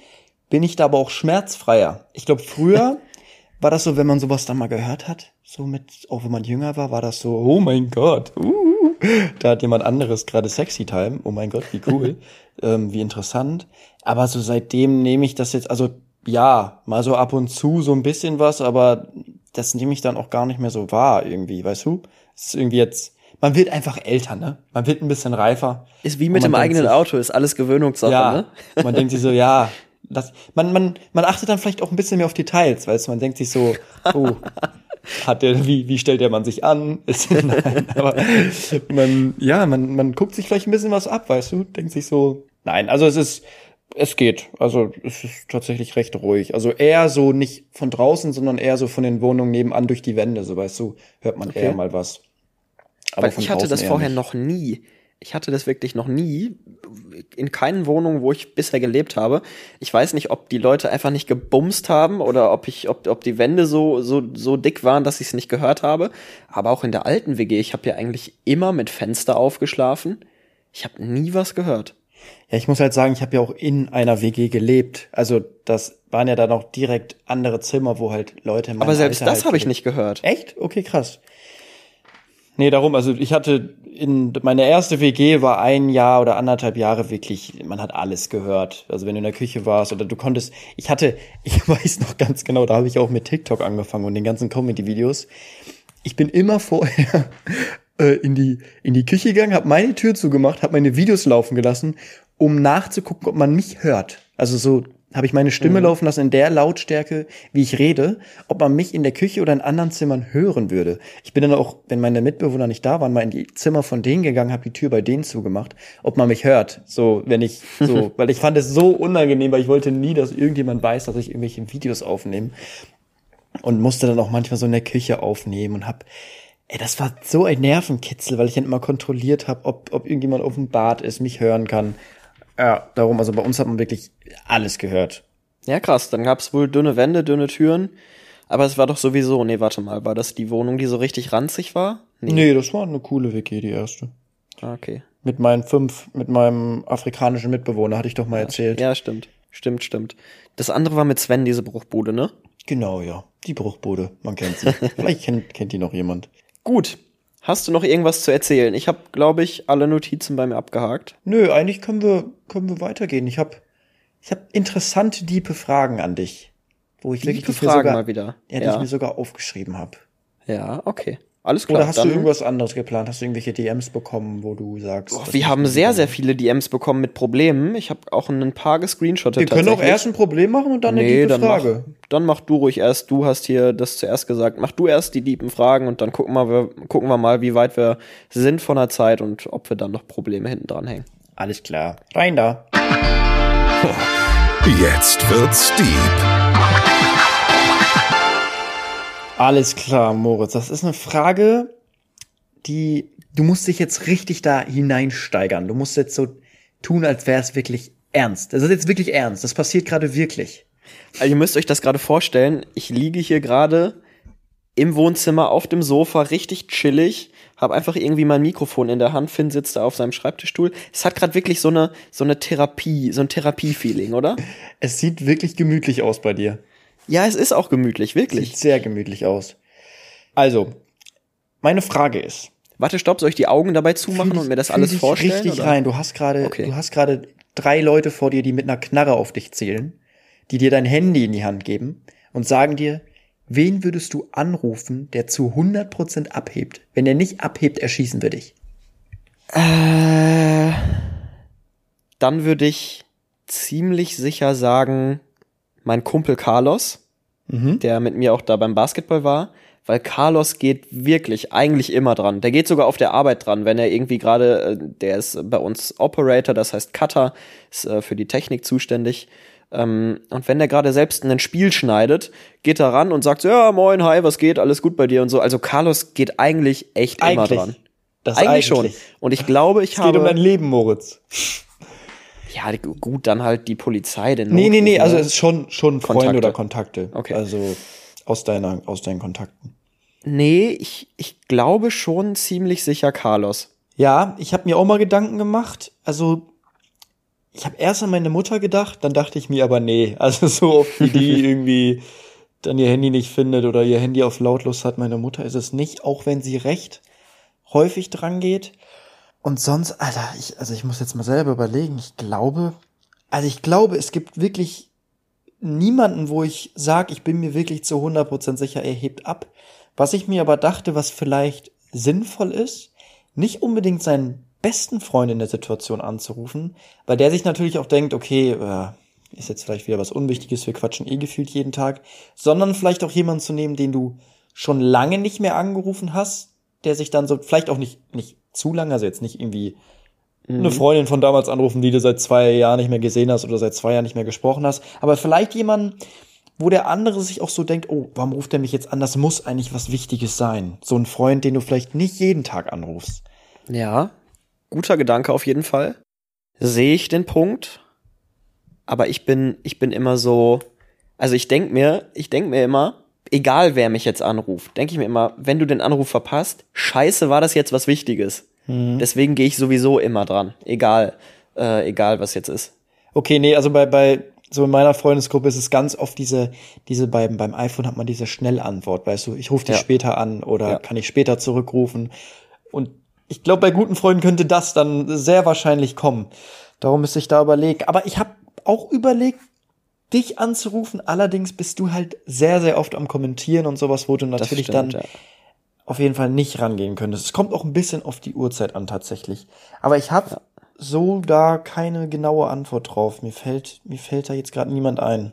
bin ich da aber auch schmerzfreier. Ich glaube, früher war das so, wenn man sowas dann mal gehört hat, so mit, auch wenn man jünger war, war das so, oh mein Gott, uh, da hat jemand anderes gerade Sexy Time, oh mein Gott, wie cool, ähm, wie interessant. Aber so seitdem nehme ich das jetzt, also ja, mal so ab und zu so ein bisschen was, aber das nehme ich dann auch gar nicht mehr so wahr irgendwie, weißt du? Es ist irgendwie jetzt, man wird einfach älter, ne? Man wird ein bisschen reifer. Ist wie mit man dem eigenen sich- Auto, ist alles Gewöhnungssache, ja, ne? man denkt sich so, ja, das, man, man, man achtet dann vielleicht auch ein bisschen mehr auf Details, weißt du, man denkt sich so, oh, hat der, wie, wie stellt der Mann sich an? Ist, nein, aber man, ja, man, man guckt sich vielleicht ein bisschen was ab, weißt du, denkt sich so, nein, also es ist, es geht, also es ist tatsächlich recht ruhig, also eher so nicht von draußen, sondern eher so von den Wohnungen nebenan durch die Wände, so weißt du, hört man eher mal was. Aber Weil ich hatte das vorher nicht. noch nie. Ich hatte das wirklich noch nie. In keinen Wohnungen, wo ich bisher gelebt habe. Ich weiß nicht, ob die Leute einfach nicht gebumst haben oder ob ich, ob, ob die Wände so, so, so dick waren, dass ich es nicht gehört habe. Aber auch in der alten WG, ich habe ja eigentlich immer mit Fenster aufgeschlafen. Ich habe nie was gehört. Ja, ich muss halt sagen, ich habe ja auch in einer WG gelebt. Also das waren ja dann auch direkt andere Zimmer, wo halt Leute Aber selbst Alter das halt habe ich nicht gehört. Echt? Okay, krass. Nee, darum, also ich hatte in meine erste WG war ein Jahr oder anderthalb Jahre wirklich, man hat alles gehört. Also wenn du in der Küche warst oder du konntest, ich hatte, ich weiß noch ganz genau, da habe ich auch mit TikTok angefangen und den ganzen Comedy-Videos. Ich bin immer vorher äh, in die in die Küche gegangen, habe meine Tür zugemacht, habe meine Videos laufen gelassen, um nachzugucken, ob man mich hört. Also so habe ich meine Stimme laufen lassen in der Lautstärke, wie ich rede, ob man mich in der Küche oder in anderen Zimmern hören würde. Ich bin dann auch, wenn meine Mitbewohner nicht da waren, mal in die Zimmer von denen gegangen, habe die Tür bei denen zugemacht, ob man mich hört. So, wenn ich so, weil ich fand es so unangenehm, weil ich wollte nie, dass irgendjemand weiß, dass ich irgendwelche Videos aufnehme und musste dann auch manchmal so in der Küche aufnehmen und hab Ey, das war so ein Nervenkitzel, weil ich dann immer kontrolliert habe, ob, ob irgendjemand auf dem Bad ist, mich hören kann. Ja, darum, also bei uns hat man wirklich alles gehört. Ja, krass. Dann gab's wohl dünne Wände, dünne Türen. Aber es war doch sowieso, nee, warte mal, war das die Wohnung, die so richtig ranzig war? Nee, das war eine coole WG, die erste. Ah, Okay. Mit meinen fünf, mit meinem afrikanischen Mitbewohner, hatte ich doch mal erzählt. Ja, stimmt. Stimmt, stimmt. Das andere war mit Sven, diese Bruchbude, ne? Genau, ja. Die Bruchbude, man kennt sie. Vielleicht kennt, kennt die noch jemand. Gut. Hast du noch irgendwas zu erzählen? Ich habe, glaube ich, alle Notizen bei mir abgehakt. Nö, eigentlich können wir, können wir weitergehen. Ich habe ich hab interessante, diepe Fragen an dich. Wo ich wirklich Diepe die ich mir Fragen sogar, mal wieder. Ja, die Ja. ich mir sogar aufgeschrieben habe. Ja, okay. Alles klar. Oder hast dann, du irgendwas anderes geplant? Hast du irgendwelche DMs bekommen, wo du sagst? Oh, wir haben sehr, sehr viele DMs bekommen mit Problemen. Ich habe auch ein paar gescreenshottet. Wir können auch erst ein Problem machen und dann eine Nee, dann Frage. mach, dann mach du ruhig erst. Du hast hier das zuerst gesagt. Mach du erst die lieben Fragen und dann gucken wir, wir, gucken wir mal, wie weit wir sind von der Zeit und ob wir dann noch Probleme hinten dran hängen. Alles klar. Rein da. Jetzt wird's deep. Alles klar, Moritz. Das ist eine Frage, die du musst dich jetzt richtig da hineinsteigern. Du musst jetzt so tun, als wäre es wirklich ernst. Das ist jetzt wirklich ernst. Das passiert gerade wirklich. Also ihr müsst euch das gerade vorstellen. Ich liege hier gerade im Wohnzimmer auf dem Sofa, richtig chillig, habe einfach irgendwie mein Mikrofon in der Hand. Finn sitzt da auf seinem Schreibtischstuhl. Es hat gerade wirklich so eine so eine Therapie, so ein Therapiefeeling, oder? Es sieht wirklich gemütlich aus bei dir. Ja, es ist auch gemütlich, wirklich. Sieht sehr gemütlich aus. Also, meine Frage ist, Warte, stopp, soll ich die Augen dabei zumachen Fühl und mir das alles dich vorstellen? richtig oder? rein. Du hast gerade, Okay. du hast gerade drei Leute vor dir, die mit einer Knarre auf dich zählen, die dir dein Handy in die Hand geben und sagen dir, wen würdest du anrufen, der zu 100% abhebt? Wenn er nicht abhebt, erschießen wir dich. Äh, dann würde ich ziemlich sicher sagen, mein Kumpel Carlos, der mit mir auch da beim Basketball war, weil Carlos geht wirklich eigentlich immer dran. Der geht sogar auf der Arbeit dran, wenn er irgendwie gerade, äh, der ist bei uns Operator, das heißt Cutter, ist äh, für die Technik zuständig. Ähm, und wenn der gerade selbst ein Spiel schneidet, geht er ran und sagt so, ja, moin, hi, was geht, alles gut bei dir und so. Also Carlos geht eigentlich echt immer Eigentlich. dran. Das Eigentlich, schon. Und ich glaube, ich Es habe. geht um dein Leben, Moritz. Ja, gut, dann halt die Polizei, den Nee, nee, nee, also ne? es ist schon, schon Freunde Kontakte. oder Kontakte. Okay. Also aus deiner, aus deinen Kontakten. Nee, ich, ich glaube schon ziemlich sicher Carlos. Ja, ich habe mir auch mal Gedanken gemacht. Also ich habe erst an meine Mutter gedacht, dann dachte ich mir aber nee. Also so oft wie die irgendwie dann ihr Handy nicht findet oder ihr Handy auf lautlos hat. Meine Mutter ist es nicht, auch wenn sie recht häufig dran geht. Und sonst, Alter, ich, also ich muss jetzt mal selber überlegen. Ich glaube, also ich glaube, es gibt wirklich niemanden, wo ich sage, ich bin mir wirklich zu 100% sicher, er hebt ab. Was ich mir aber dachte, was vielleicht sinnvoll ist, nicht unbedingt seinen besten Freund in der Situation anzurufen, weil der sich natürlich auch denkt, okay, äh, ist jetzt vielleicht wieder was Unwichtiges, wir quatschen eh gefühlt jeden Tag, sondern vielleicht auch jemanden zu nehmen, den du schon lange nicht mehr angerufen hast, der sich dann so, vielleicht auch nicht, nicht zu lange, also jetzt nicht irgendwie eine Freundin von damals anrufen, die du seit zwei Jahren nicht mehr gesehen hast oder seit zwei Jahren nicht mehr gesprochen hast, aber vielleicht jemanden, wo der andere sich auch so denkt, oh, warum ruft er mich jetzt an? Das muss eigentlich was Wichtiges sein. So ein Freund, den du vielleicht nicht jeden Tag anrufst. Ja, guter Gedanke auf jeden Fall. Sehe ich den Punkt. Aber ich bin, ich bin immer so, also ich denk mir, ich denk mir immer, egal wer mich jetzt anruft, denke ich mir immer, wenn du den Anruf verpasst, scheiße, war das jetzt was Wichtiges. Deswegen gehe ich sowieso immer dran. Egal, äh, egal was jetzt ist. Okay, nee, also bei, bei, so in meiner Freundesgruppe ist es ganz oft diese, diese beim, beim iPhone hat man diese Schnellantwort, weißt du, ich rufe dich Ja. später an oder Ja. kann ich später zurückrufen. Und ich glaube, bei guten Freunden könnte das dann sehr wahrscheinlich kommen. Darum müsste ich da überlegen. Aber ich habe auch überlegt, dich anzurufen. Allerdings bist du halt sehr, sehr oft am Kommentieren und sowas, wo du natürlich stimmt, dann ja. auf jeden Fall nicht rangehen könntest. Es kommt auch ein bisschen auf die Uhrzeit an tatsächlich. Aber ich habe so da keine genaue Antwort drauf. Mir fällt, mir fällt da jetzt gerade niemand ein.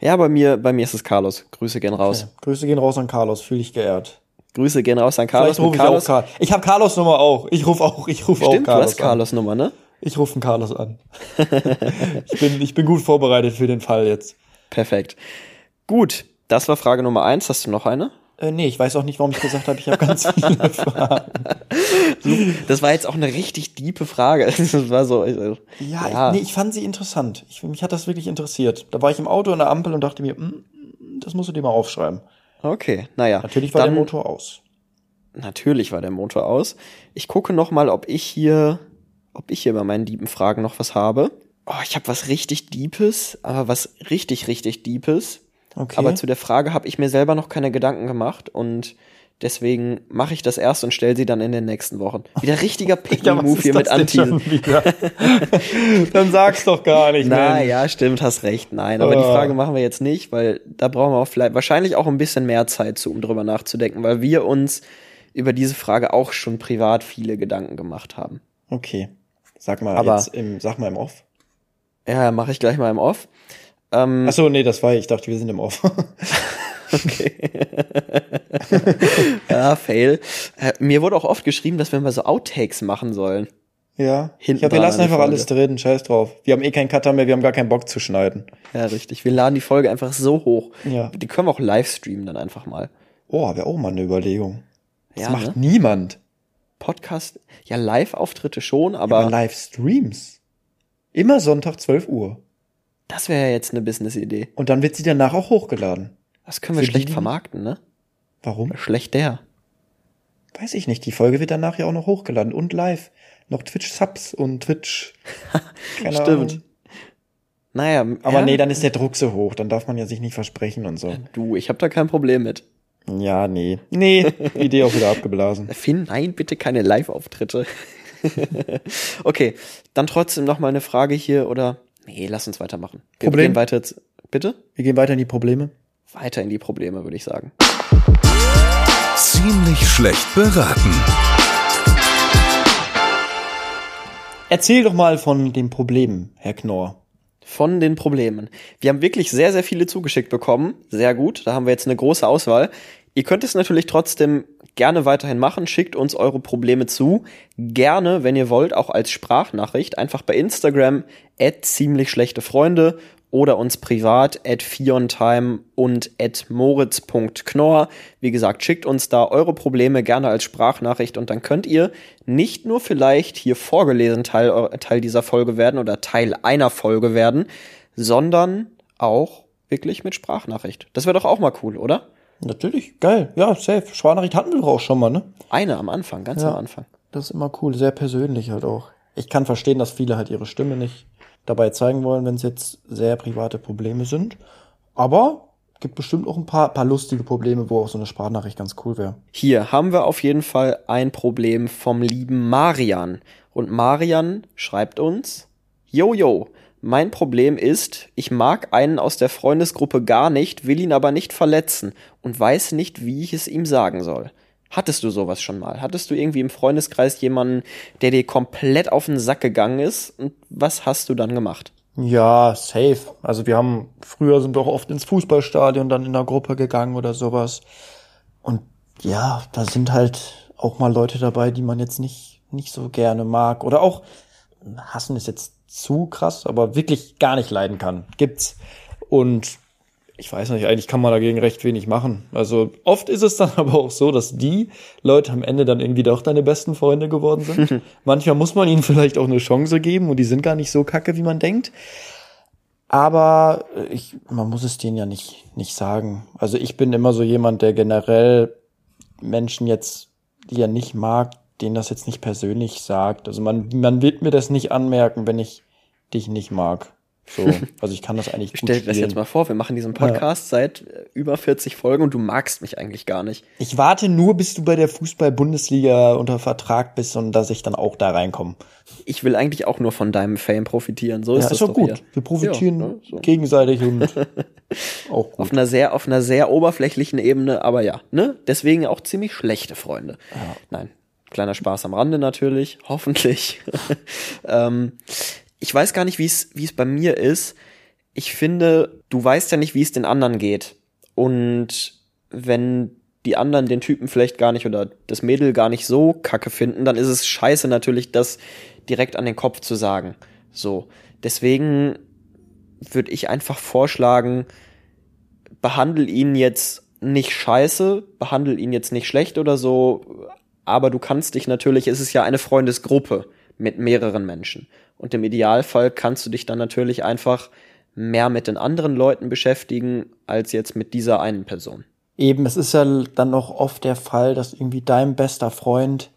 Ja, bei mir, bei mir ist es Carlos. Grüße gehen raus. Ja. Grüße gehen raus an Carlos, fühle ich geehrt. Grüße gehen raus an Carlos. Vielleicht rufe ich Carlos. auch Carlos. Ich habe Carlos Nummer auch. Ich rufe auch, ich rufe auch Stimmt, du Carlos hast Carlos Nummer, ne? Ich rufe einen Carlos an. ich bin, ich bin gut vorbereitet für den Fall jetzt. Perfekt. Gut, das war Frage Nummer eins. Hast du noch eine? Äh, nee, ich weiß auch nicht, warum ich gesagt habe, ich habe ganz viele Fragen. Das war jetzt auch eine richtig diepe Frage. Das war so. also, Ja, Ich, nee, ich fand sie interessant. Ich, mich hat das wirklich interessiert. Da war ich im Auto an der Ampel und dachte mir, hm, das musst du dir mal aufschreiben. Okay, naja. Natürlich war dann, der Motor aus. Natürlich war der Motor aus. Ich gucke noch mal, ob ich hier, ob ich hier bei meinen dieben Fragen noch was habe. Oh, ich habe was richtig Deepes, aber was richtig, richtig Deepes. Okay. Aber zu der Frage habe ich mir selber noch keine Gedanken gemacht und deswegen mache ich das erst und stelle sie dann in den nächsten Wochen. Wieder richtiger Pick-Me-Move hier mit Anteasen. Dann sag's doch gar nicht, Na ja, stimmt, hast recht. Nein, aber die Oh. Frage machen wir jetzt nicht, weil da brauchen wir auch vielleicht wahrscheinlich auch ein bisschen mehr Zeit zu, um drüber nachzudenken, weil wir uns über diese Frage auch schon privat viele Gedanken gemacht haben. Okay. Sag mal Aber- jetzt im, sag mal im Off. Ja, mache ich gleich mal im Off. Ähm, Ach so, nee, das war ich. Ich dachte, wir sind im Off. Okay. ja, fail. Äh, mir wurde auch oft geschrieben, dass wir mal so Outtakes machen sollen. ja. Hinten ich hab, wir lassen einfach alles drin. Scheiß drauf. Wir haben eh keinen Cutter mehr. Wir haben gar keinen Bock zu schneiden. Ja, richtig. Wir laden die Folge einfach so hoch. Ja. Die können wir auch live streamen dann einfach mal. Oh, wäre auch mal eine Überlegung. Das Ja, macht ne? niemand. Podcast, ja, Live-Auftritte schon, Aber aber Livestreams. Immer Sonntag 12 Uhr. das wäre ja jetzt eine Business-Idee. Und dann wird sie danach auch hochgeladen. Das können wir Für schlecht die- vermarkten, ne? Warum? Schlecht der. Weiß ich nicht. Die Folge wird danach ja auch noch hochgeladen und live. Noch Twitch-Subs und Twitch. Keine Stimmt. Ahnung. Naja, Aber ja, nee, dann ist der Druck so hoch. Dann darf man ja sich nicht versprechen und so. Du, ich habe da kein Problem mit. Ja, nee. Nee, Idee auch wieder abgeblasen. Finn, nein, bitte keine Live-Auftritte. okay, dann trotzdem noch mal eine Frage hier oder nee, lass uns weitermachen. Wir Problem? gehen weiter jetzt, bitte? Wir gehen weiter in die Probleme. Weiter in die Probleme, würde ich sagen. Ziemlich schlecht beraten. Erzähl doch mal von den Problemen, Herr Knorr. Von den Problemen. Wir haben wirklich sehr, sehr viele zugeschickt bekommen. Sehr gut. Da haben wir jetzt eine große Auswahl. Ihr könnt es natürlich trotzdem gerne weiterhin machen. Schickt uns eure Probleme zu. Gerne, wenn ihr wollt, auch als Sprachnachricht. Einfach bei Instagram ziemlich schlechte Freunde oder uns privat at fiontime und at moritz.knorr. Wie gesagt, schickt uns da eure Probleme gerne als Sprachnachricht und dann könnt ihr nicht nur vielleicht hier vorgelesen Teil, eu- Teil dieser Folge werden oder Teil einer Folge werden, sondern auch wirklich mit Sprachnachricht. Das wäre doch auch mal cool, oder? Natürlich, geil. Ja, safe. Sprachnachricht hatten wir doch auch schon mal, ne? Eine am Anfang, ganz Ja. am Anfang. Das ist immer cool, sehr persönlich halt auch. Ich kann verstehen, dass viele halt ihre Stimme nicht dabei zeigen wollen, wenn es jetzt sehr private Probleme sind. Aber gibt bestimmt auch ein paar, paar lustige Probleme, wo auch so eine Sprachnachricht ganz cool wäre. Hier haben wir auf jeden Fall ein Problem vom lieben Marian. Und Marian schreibt uns, Jojo, mein Problem ist, ich mag einen aus der Freundesgruppe gar nicht, will ihn aber nicht verletzen und weiß nicht, wie ich es ihm sagen soll. Hattest du sowas schon mal? Hattest du irgendwie im Freundeskreis jemanden, der dir komplett auf den Sack gegangen ist? Und was hast du dann gemacht? Ja, safe. Also wir haben, früher sind wir auch oft ins Fußballstadion dann in der Gruppe gegangen oder sowas. Und ja, da sind halt auch mal Leute dabei, die man jetzt nicht, nicht so gerne mag. Oder auch, hassen ist jetzt zu krass, aber wirklich gar nicht leiden kann. Gibt's. Und ich weiß nicht, eigentlich kann man dagegen recht wenig machen. Also oft ist es dann aber auch so, dass die Leute am Ende dann irgendwie doch deine besten Freunde geworden sind. Manchmal muss man ihnen vielleicht auch eine Chance geben und die sind gar nicht so kacke, wie man denkt. Aber äh, ich, man muss es denen ja nicht, nicht sagen. Also ich bin immer so jemand, der generell Menschen jetzt, die er nicht mag, denen das jetzt nicht persönlich sagt. Also man, man wird mir das nicht anmerken, wenn ich dich nicht mag. So, also ich kann das eigentlich gut Stell dir das jetzt mal vor, wir machen diesen Podcast seit äh, über 40 Folgen und du magst mich eigentlich gar nicht. Ich warte nur, bis du bei der Fußball-Bundesliga unter Vertrag bist und dass ich dann auch da reinkomme. Ich will eigentlich auch nur von deinem Fame profitieren. So ist Ja, das ist doch doch gut. hier. Wir profitieren Ja, ne, so. gegenseitig und auch gut. Auf einer sehr, auf einer sehr oberflächlichen Ebene, aber ja, ne? Deswegen auch ziemlich schlechte Freunde. Nein, kleiner Spaß am Rande natürlich, hoffentlich. ähm, ich weiß gar nicht, wie es, wie es bei mir ist. Ich finde, du weißt ja nicht, wie es den anderen geht. Und wenn die anderen den Typen vielleicht gar nicht oder das Mädel gar nicht so kacke finden, dann ist es scheiße natürlich, das direkt an den Kopf zu sagen. So. Deswegen würde ich einfach vorschlagen, behandel ihn jetzt nicht scheiße, behandel ihn jetzt nicht schlecht oder so, aber du kannst dich natürlich, es ist ja eine Freundesgruppe mit mehreren Menschen. Und im Idealfall kannst du dich dann natürlich einfach mehr mit den anderen Leuten beschäftigen, als jetzt mit dieser einen Person. Eben, es ist ja dann auch oft der Fall, dass irgendwie dein bester Freund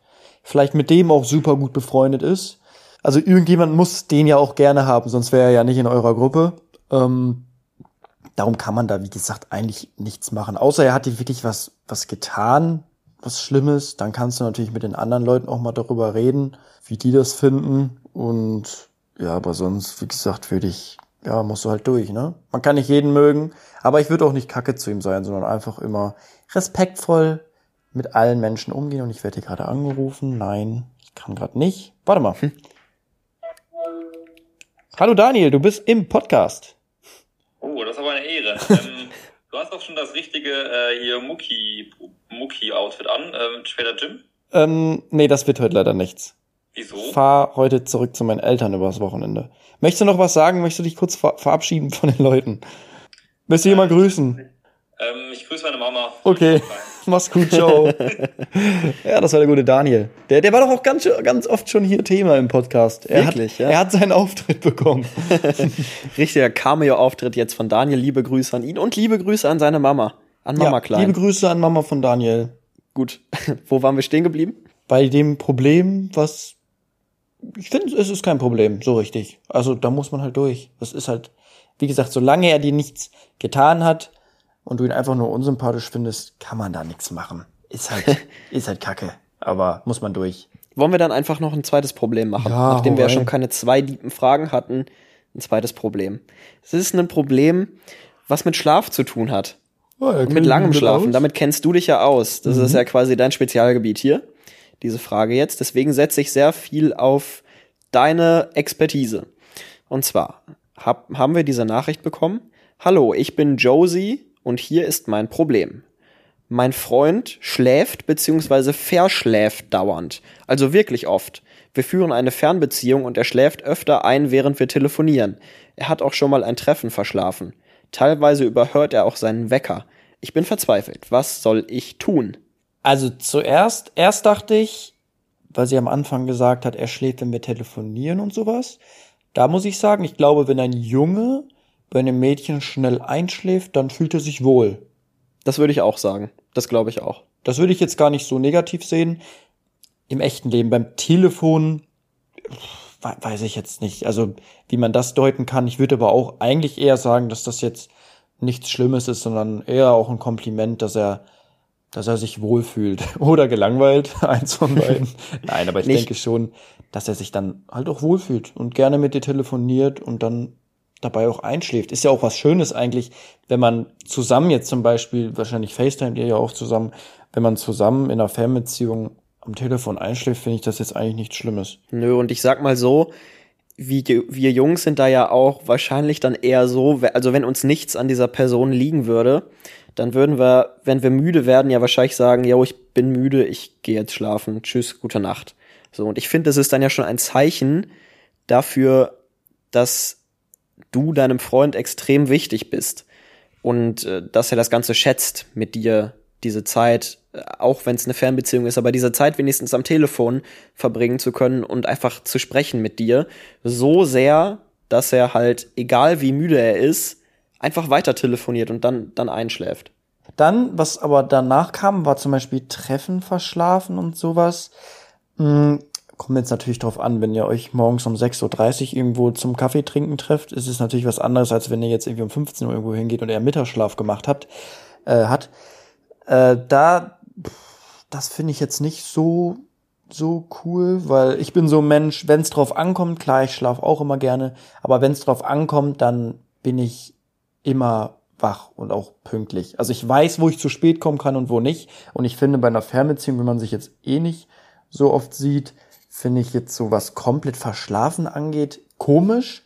vielleicht mit dem auch super gut befreundet ist. Also irgendjemand muss den ja auch gerne haben, sonst wäre er ja nicht in eurer Gruppe. Ähm, darum kann man da, wie gesagt, eigentlich nichts machen. Außer er hat dir wirklich was, was getan, was Schlimmes. Dann kannst du natürlich mit den anderen Leuten auch mal darüber reden, wie die das finden. Und ja, aber sonst, wie gesagt, würde ich, ja, musst du halt durch, ne? Man kann nicht jeden mögen, aber ich würde auch nicht kacke zu ihm sein, sondern einfach immer respektvoll, mit allen Menschen umgehen und ich werde hier gerade angerufen. Nein, ich kann gerade nicht. Warte mal. Hm. Hallo Daniel, du bist im Podcast. Oh, das ist aber eine Ehre. ähm, du hast doch schon das richtige äh, hier Mucki, Mucki-Outfit an. Ähm, später Gym? Ähm, nee, das wird heute leider nichts. Wieso? Fahr heute zurück zu meinen Eltern übers Wochenende. Möchtest du noch was sagen? Möchtest du dich kurz ver verabschieden von den Leuten? Möchtest du jemand grüßen? Ähm, ich grüße meine Mama. Okay. Mach's gut, ciao. ja, das war der gute Daniel. Der, der war doch auch ganz, ganz oft schon hier Thema im Podcast. Er Wirklich, hat, ja? Er hat seinen Auftritt bekommen. Richtiger Cameo-Auftritt jetzt von Daniel. Liebe Grüße an ihn und liebe Grüße an seine Mama. An Mama ja, Klein. Liebe Grüße an Mama von Daniel. Gut. Wo waren wir stehen geblieben? Bei dem Problem, was ich finde, es ist kein Problem, so richtig. Also da muss man halt durch. Das ist halt, wie gesagt, solange er dir nichts getan hat und du ihn einfach nur unsympathisch findest, kann man da nichts machen. Ist halt, ist halt Kacke. Aber muss man durch. Wollen wir dann einfach noch ein zweites Problem machen? Ja, Nachdem wir ja schon keine zwei lieben Fragen hatten, ein zweites Problem. Es ist ein Problem, was mit Schlaf zu tun hat. mit langem Schlafen. Damit kennst du dich ja aus. Das ist ja quasi dein Spezialgebiet hier. Diese Frage jetzt. Deswegen setze ich sehr viel auf deine Expertise. Und zwar hab, haben wir diese Nachricht bekommen. Hallo, ich bin Josie und hier ist mein Problem. Mein Freund schläft bzw. verschläft dauernd. Also wirklich oft. Wir führen eine Fernbeziehung und er schläft öfter ein, während wir telefonieren. Er hat auch schon mal ein Treffen verschlafen. Teilweise überhört er auch seinen Wecker. Ich bin verzweifelt. Was soll ich tun? Also zuerst, erst dachte ich, weil sie am Anfang gesagt hat, er schläft, wenn wir telefonieren und sowas. Da muss ich sagen, ich glaube, wenn ein Junge bei einem Mädchen schnell einschläft, dann fühlt er sich wohl. Das würde ich auch sagen. Das glaube ich auch. Das würde ich jetzt gar nicht so negativ sehen. Im echten Leben, beim Telefon, we- weiß ich jetzt nicht. Also, wie man das deuten kann. Ich würde aber auch eigentlich eher sagen, dass das jetzt nichts Schlimmes ist, sondern eher auch ein Kompliment, dass er, dass er sich wohlfühlt. Oder gelangweilt, eins von beiden. Nein, aber ich Nicht- denke schon, dass er sich dann halt auch wohlfühlt und gerne mit dir telefoniert und dann dabei auch einschläft. Ist ja auch was Schönes eigentlich, wenn man zusammen jetzt zum Beispiel, wahrscheinlich FaceTime ihr ja auch zusammen, wenn man zusammen in einer Fernbeziehung am Telefon einschläft, finde ich das jetzt eigentlich nichts Schlimmes. Nö, und ich sag mal so, wie, wir Jungs sind da ja auch wahrscheinlich dann eher so, also wenn uns nichts an dieser Person liegen würde, dann würden wir, wenn wir müde werden, ja wahrscheinlich sagen, yo, ich bin müde, ich gehe jetzt schlafen, tschüss, gute Nacht. So, und ich finde, das ist dann ja schon ein Zeichen dafür, dass du deinem Freund extrem wichtig bist und äh, dass er das Ganze schätzt, mit dir diese Zeit, äh, auch wenn es eine Fernbeziehung ist, aber diese Zeit wenigstens am Telefon verbringen zu können und einfach zu sprechen mit dir, so sehr, dass er halt, egal wie müde er ist, einfach weiter telefoniert und dann, dann einschläft. Dann, was aber danach kam, war zum Beispiel Treffen verschlafen und sowas. Kommt jetzt natürlich drauf an, wenn ihr euch morgens um 6.30 Uhr irgendwo zum Kaffee trinken trefft, ist es natürlich was anderes, als wenn ihr jetzt irgendwie um 15 Uhr irgendwo hingeht und er Mittagsschlaf gemacht habt, äh, hat. Äh, da, das finde ich jetzt nicht so, so cool, weil ich bin so ein Mensch, wenn es drauf ankommt, klar, ich schlafe auch immer gerne, aber wenn es drauf ankommt, dann bin ich immer wach und auch pünktlich. Also ich weiß, wo ich zu spät kommen kann und wo nicht. Und ich finde, bei einer Fernbeziehung, wenn man sich jetzt eh nicht so oft sieht, finde ich jetzt so, was komplett verschlafen angeht, komisch,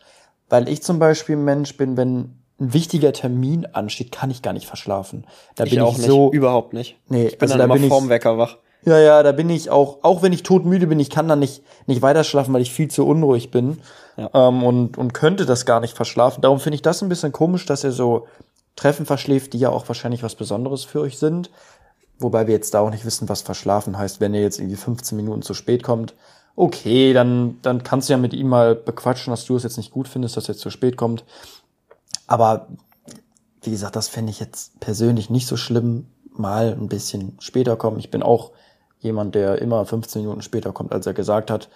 weil ich zum Beispiel ein Mensch bin, wenn ein wichtiger Termin ansteht, kann ich gar nicht verschlafen. Da Ich bin auch ich nicht, so, überhaupt nicht. nee, Ich bin also dann da immer bin vorm Wecker wach. ja, ja, da bin ich auch, auch wenn ich todmüde bin, ich kann dann nicht, nicht weiter schlafen, weil ich viel zu unruhig bin Ja. ähm, und, und könnte das gar nicht verschlafen. Darum finde ich das ein bisschen komisch, dass er so Treffen verschläft, die ja auch wahrscheinlich was Besonderes für euch sind. Wobei wir jetzt da auch nicht wissen, was verschlafen heißt, wenn er jetzt irgendwie 15 Minuten zu spät kommt. Okay, dann, dann kannst du ja mit ihm mal bequatschen, dass du es jetzt nicht gut findest, dass er jetzt zu spät kommt. Aber wie gesagt, das fände ich jetzt persönlich nicht so schlimm, mal ein bisschen später kommen. Ich bin auch jemand, der immer 15 Minuten später kommt, als er gesagt hat.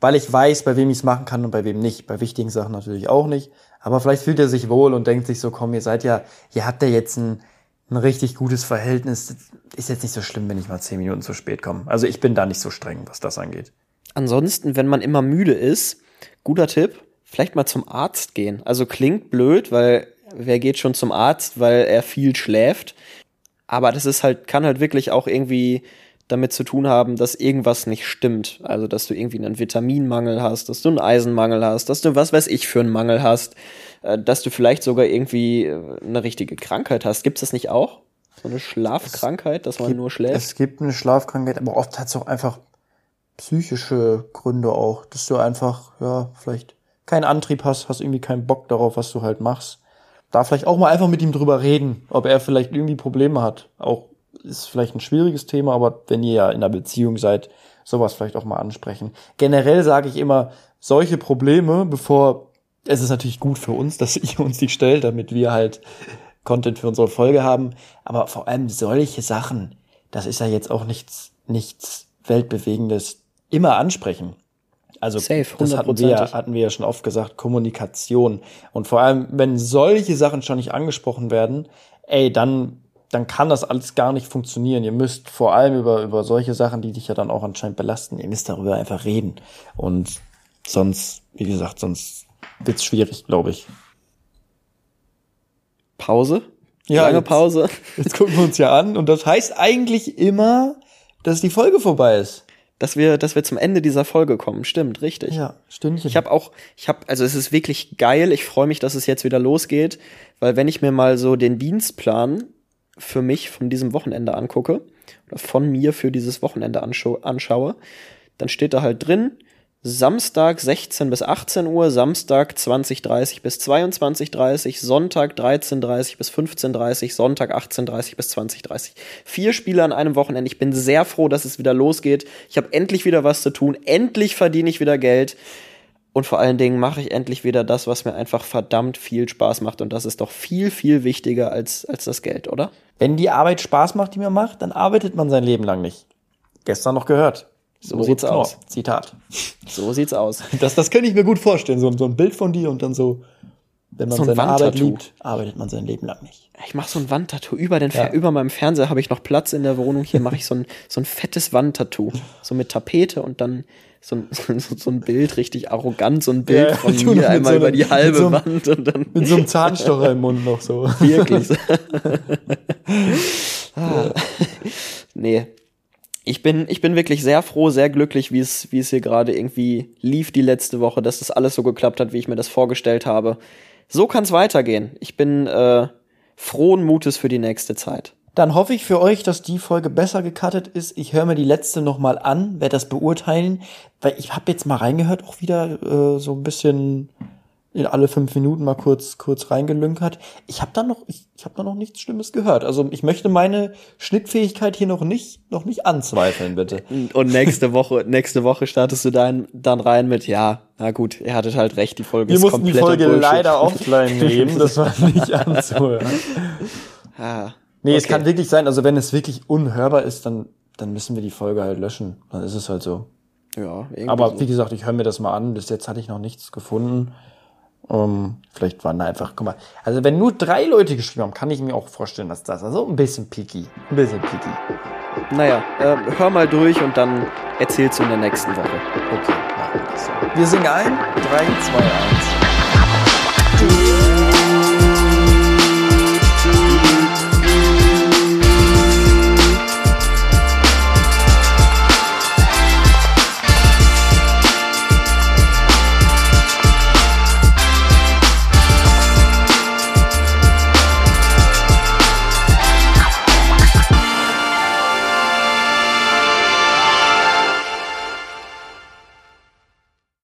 Weil ich weiß, bei wem ich es machen kann und bei wem nicht. Bei wichtigen Sachen natürlich auch nicht. Aber vielleicht fühlt er sich wohl und denkt sich so, komm, ihr seid ja, ihr habt ja jetzt ein, ein richtig gutes Verhältnis. Ist jetzt nicht so schlimm, wenn ich mal 10 Minuten zu spät komme. Also ich bin da nicht so streng, was das angeht. Ansonsten, wenn man immer müde ist, guter Tipp, vielleicht mal zum Arzt gehen. Also klingt blöd, weil wer geht schon zum Arzt, weil er viel schläft. aber das ist halt, kann halt wirklich auch irgendwie damit zu tun haben, dass irgendwas nicht stimmt. Also, dass du irgendwie einen Vitaminmangel hast, dass du einen Eisenmangel hast, dass du was weiß ich für einen Mangel hast, äh, dass du vielleicht sogar irgendwie äh, eine richtige Krankheit hast. Gibt's das nicht auch? So eine Schlafkrankheit, dass man gibt, nur schläft? Es gibt eine Schlafkrankheit, aber oft hat es auch einfach psychische Gründe auch, dass du einfach, ja, vielleicht keinen Antrieb hast, hast irgendwie keinen Bock darauf, was du halt machst. Da vielleicht auch mal einfach mit ihm drüber reden, ob er vielleicht irgendwie Probleme hat. Auch ist vielleicht ein schwieriges Thema, aber wenn ihr ja in einer Beziehung seid, sowas vielleicht auch mal ansprechen. Generell sage ich immer, solche Probleme, bevor es ist natürlich gut für uns, dass ihr uns die stellt, damit wir halt Content für unsere Folge haben. Aber vor allem solche Sachen, das ist ja jetzt auch nichts, nichts Weltbewegendes, immer ansprechen. Also Safe, das hatten wir, ja- hatten wir ja schon oft gesagt, Kommunikation. Und vor allem, wenn solche Sachen schon nicht angesprochen werden, ey, dann, dann kann das alles gar nicht funktionieren. Ihr müsst vor allem über, über solche Sachen, die dich ja dann auch anscheinend belasten, ihr müsst darüber einfach reden. Und sonst, wie gesagt, sonst wird's schwierig, glaube ich. Pause? Ja, Lange jetzt- Pause? Jetzt gucken wir uns ja an und das heißt eigentlich immer, dass die Folge vorbei ist. Dass wir, dass wir zum Ende dieser Folge kommen. Stimmt, richtig. Ja, Stündchen. Ich habe auch, ich habe, also es ist wirklich geil. Ich freue mich, dass es jetzt wieder losgeht, weil wenn ich mir mal so den Dienstplan für mich von diesem Wochenende angucke oder von mir für dieses Wochenende anschau anschaue, dann steht da halt drin Samstag 16 bis 18 Uhr, Samstag 20.30 bis 22.30, Sonntag 13.30 bis 15.30, Sonntag 18.30 bis 20.30. Vier Spiele an einem Wochenende. Ich bin sehr froh, dass es wieder losgeht. Ich habe endlich wieder was zu tun. Endlich verdiene ich wieder Geld. Und vor allen Dingen mache ich endlich wieder das, was mir einfach verdammt viel Spaß macht. Und das ist doch viel, viel wichtiger als, als das Geld, oder? Wenn die Arbeit Spaß macht, die man macht, dann arbeitet man sein Leben lang nicht. Gestern noch gehört. So Moritz sieht's Knorr. aus. Zitat. So sieht's aus. Das, das könnte ich mir gut vorstellen. So, ein- so ein Bild von dir und dann so, wenn man So ein seine Arbeit Wandtattoo. liebt, arbeitet man sein Leben lang nicht. Ich mache so ein Wandtattoo über den Ja. über meinem Fernseher habe ich noch Platz in der Wohnung. Hier mache ich so ein so ein fettes Wandtattoo, so mit Tapete und dann so ein, so, so ein Bild richtig arrogant, so ein Bild Ja, von mir einmal so über die halbe so einem- Wand und dann Mit so einem Zahnstocher im Mund noch so. wirklich. so. ah. Nee. Ich bin, ich bin wirklich sehr froh, sehr glücklich, wie es, wie es hier gerade irgendwie lief die letzte Woche, dass das alles so geklappt hat, wie ich mir das vorgestellt habe. So kann es weitergehen. Ich bin äh, frohen Mutes für die nächste Zeit. Dann hoffe ich für euch, dass die Folge besser gecuttet ist. Ich höre mir die letzte noch mal an, werde das beurteilen, weil ich habe jetzt mal reingehört, auch wieder äh, so ein bisschen in alle fünf Minuten mal kurz kurz reingelünkert. Ich habe da noch ich, ich habe da noch nichts Schlimmes gehört. Also ich möchte meine Schnittfähigkeit hier noch nicht noch nicht anzweifeln, bitte. Und nächste Woche, nächste Woche startest du dann, dann rein mit, ja, na gut, ihr hattet halt recht, die Folge Wir ist mussten die Folge Bullshit. leider offline nehmen, das war nicht anzuhören. Ah, Nee, es Okay. kann wirklich sein, also wenn es wirklich unhörbar ist, dann dann müssen wir die Folge halt löschen. Dann ist es halt so. ja, irgendwie Aber wie gesagt, ich höre mir das mal an. Bis jetzt hatte ich noch nichts gefunden. Ähm, vielleicht waren da einfach, guck mal, also wenn nur drei Leute geschrieben haben, kann ich mir auch vorstellen, dass das also ein bisschen picky, ein bisschen picky. Naja, äh, hör mal durch und dann erzählst du in der nächsten Woche. Okay, machen wir das so. Wir singen ein. 3, 2, 1.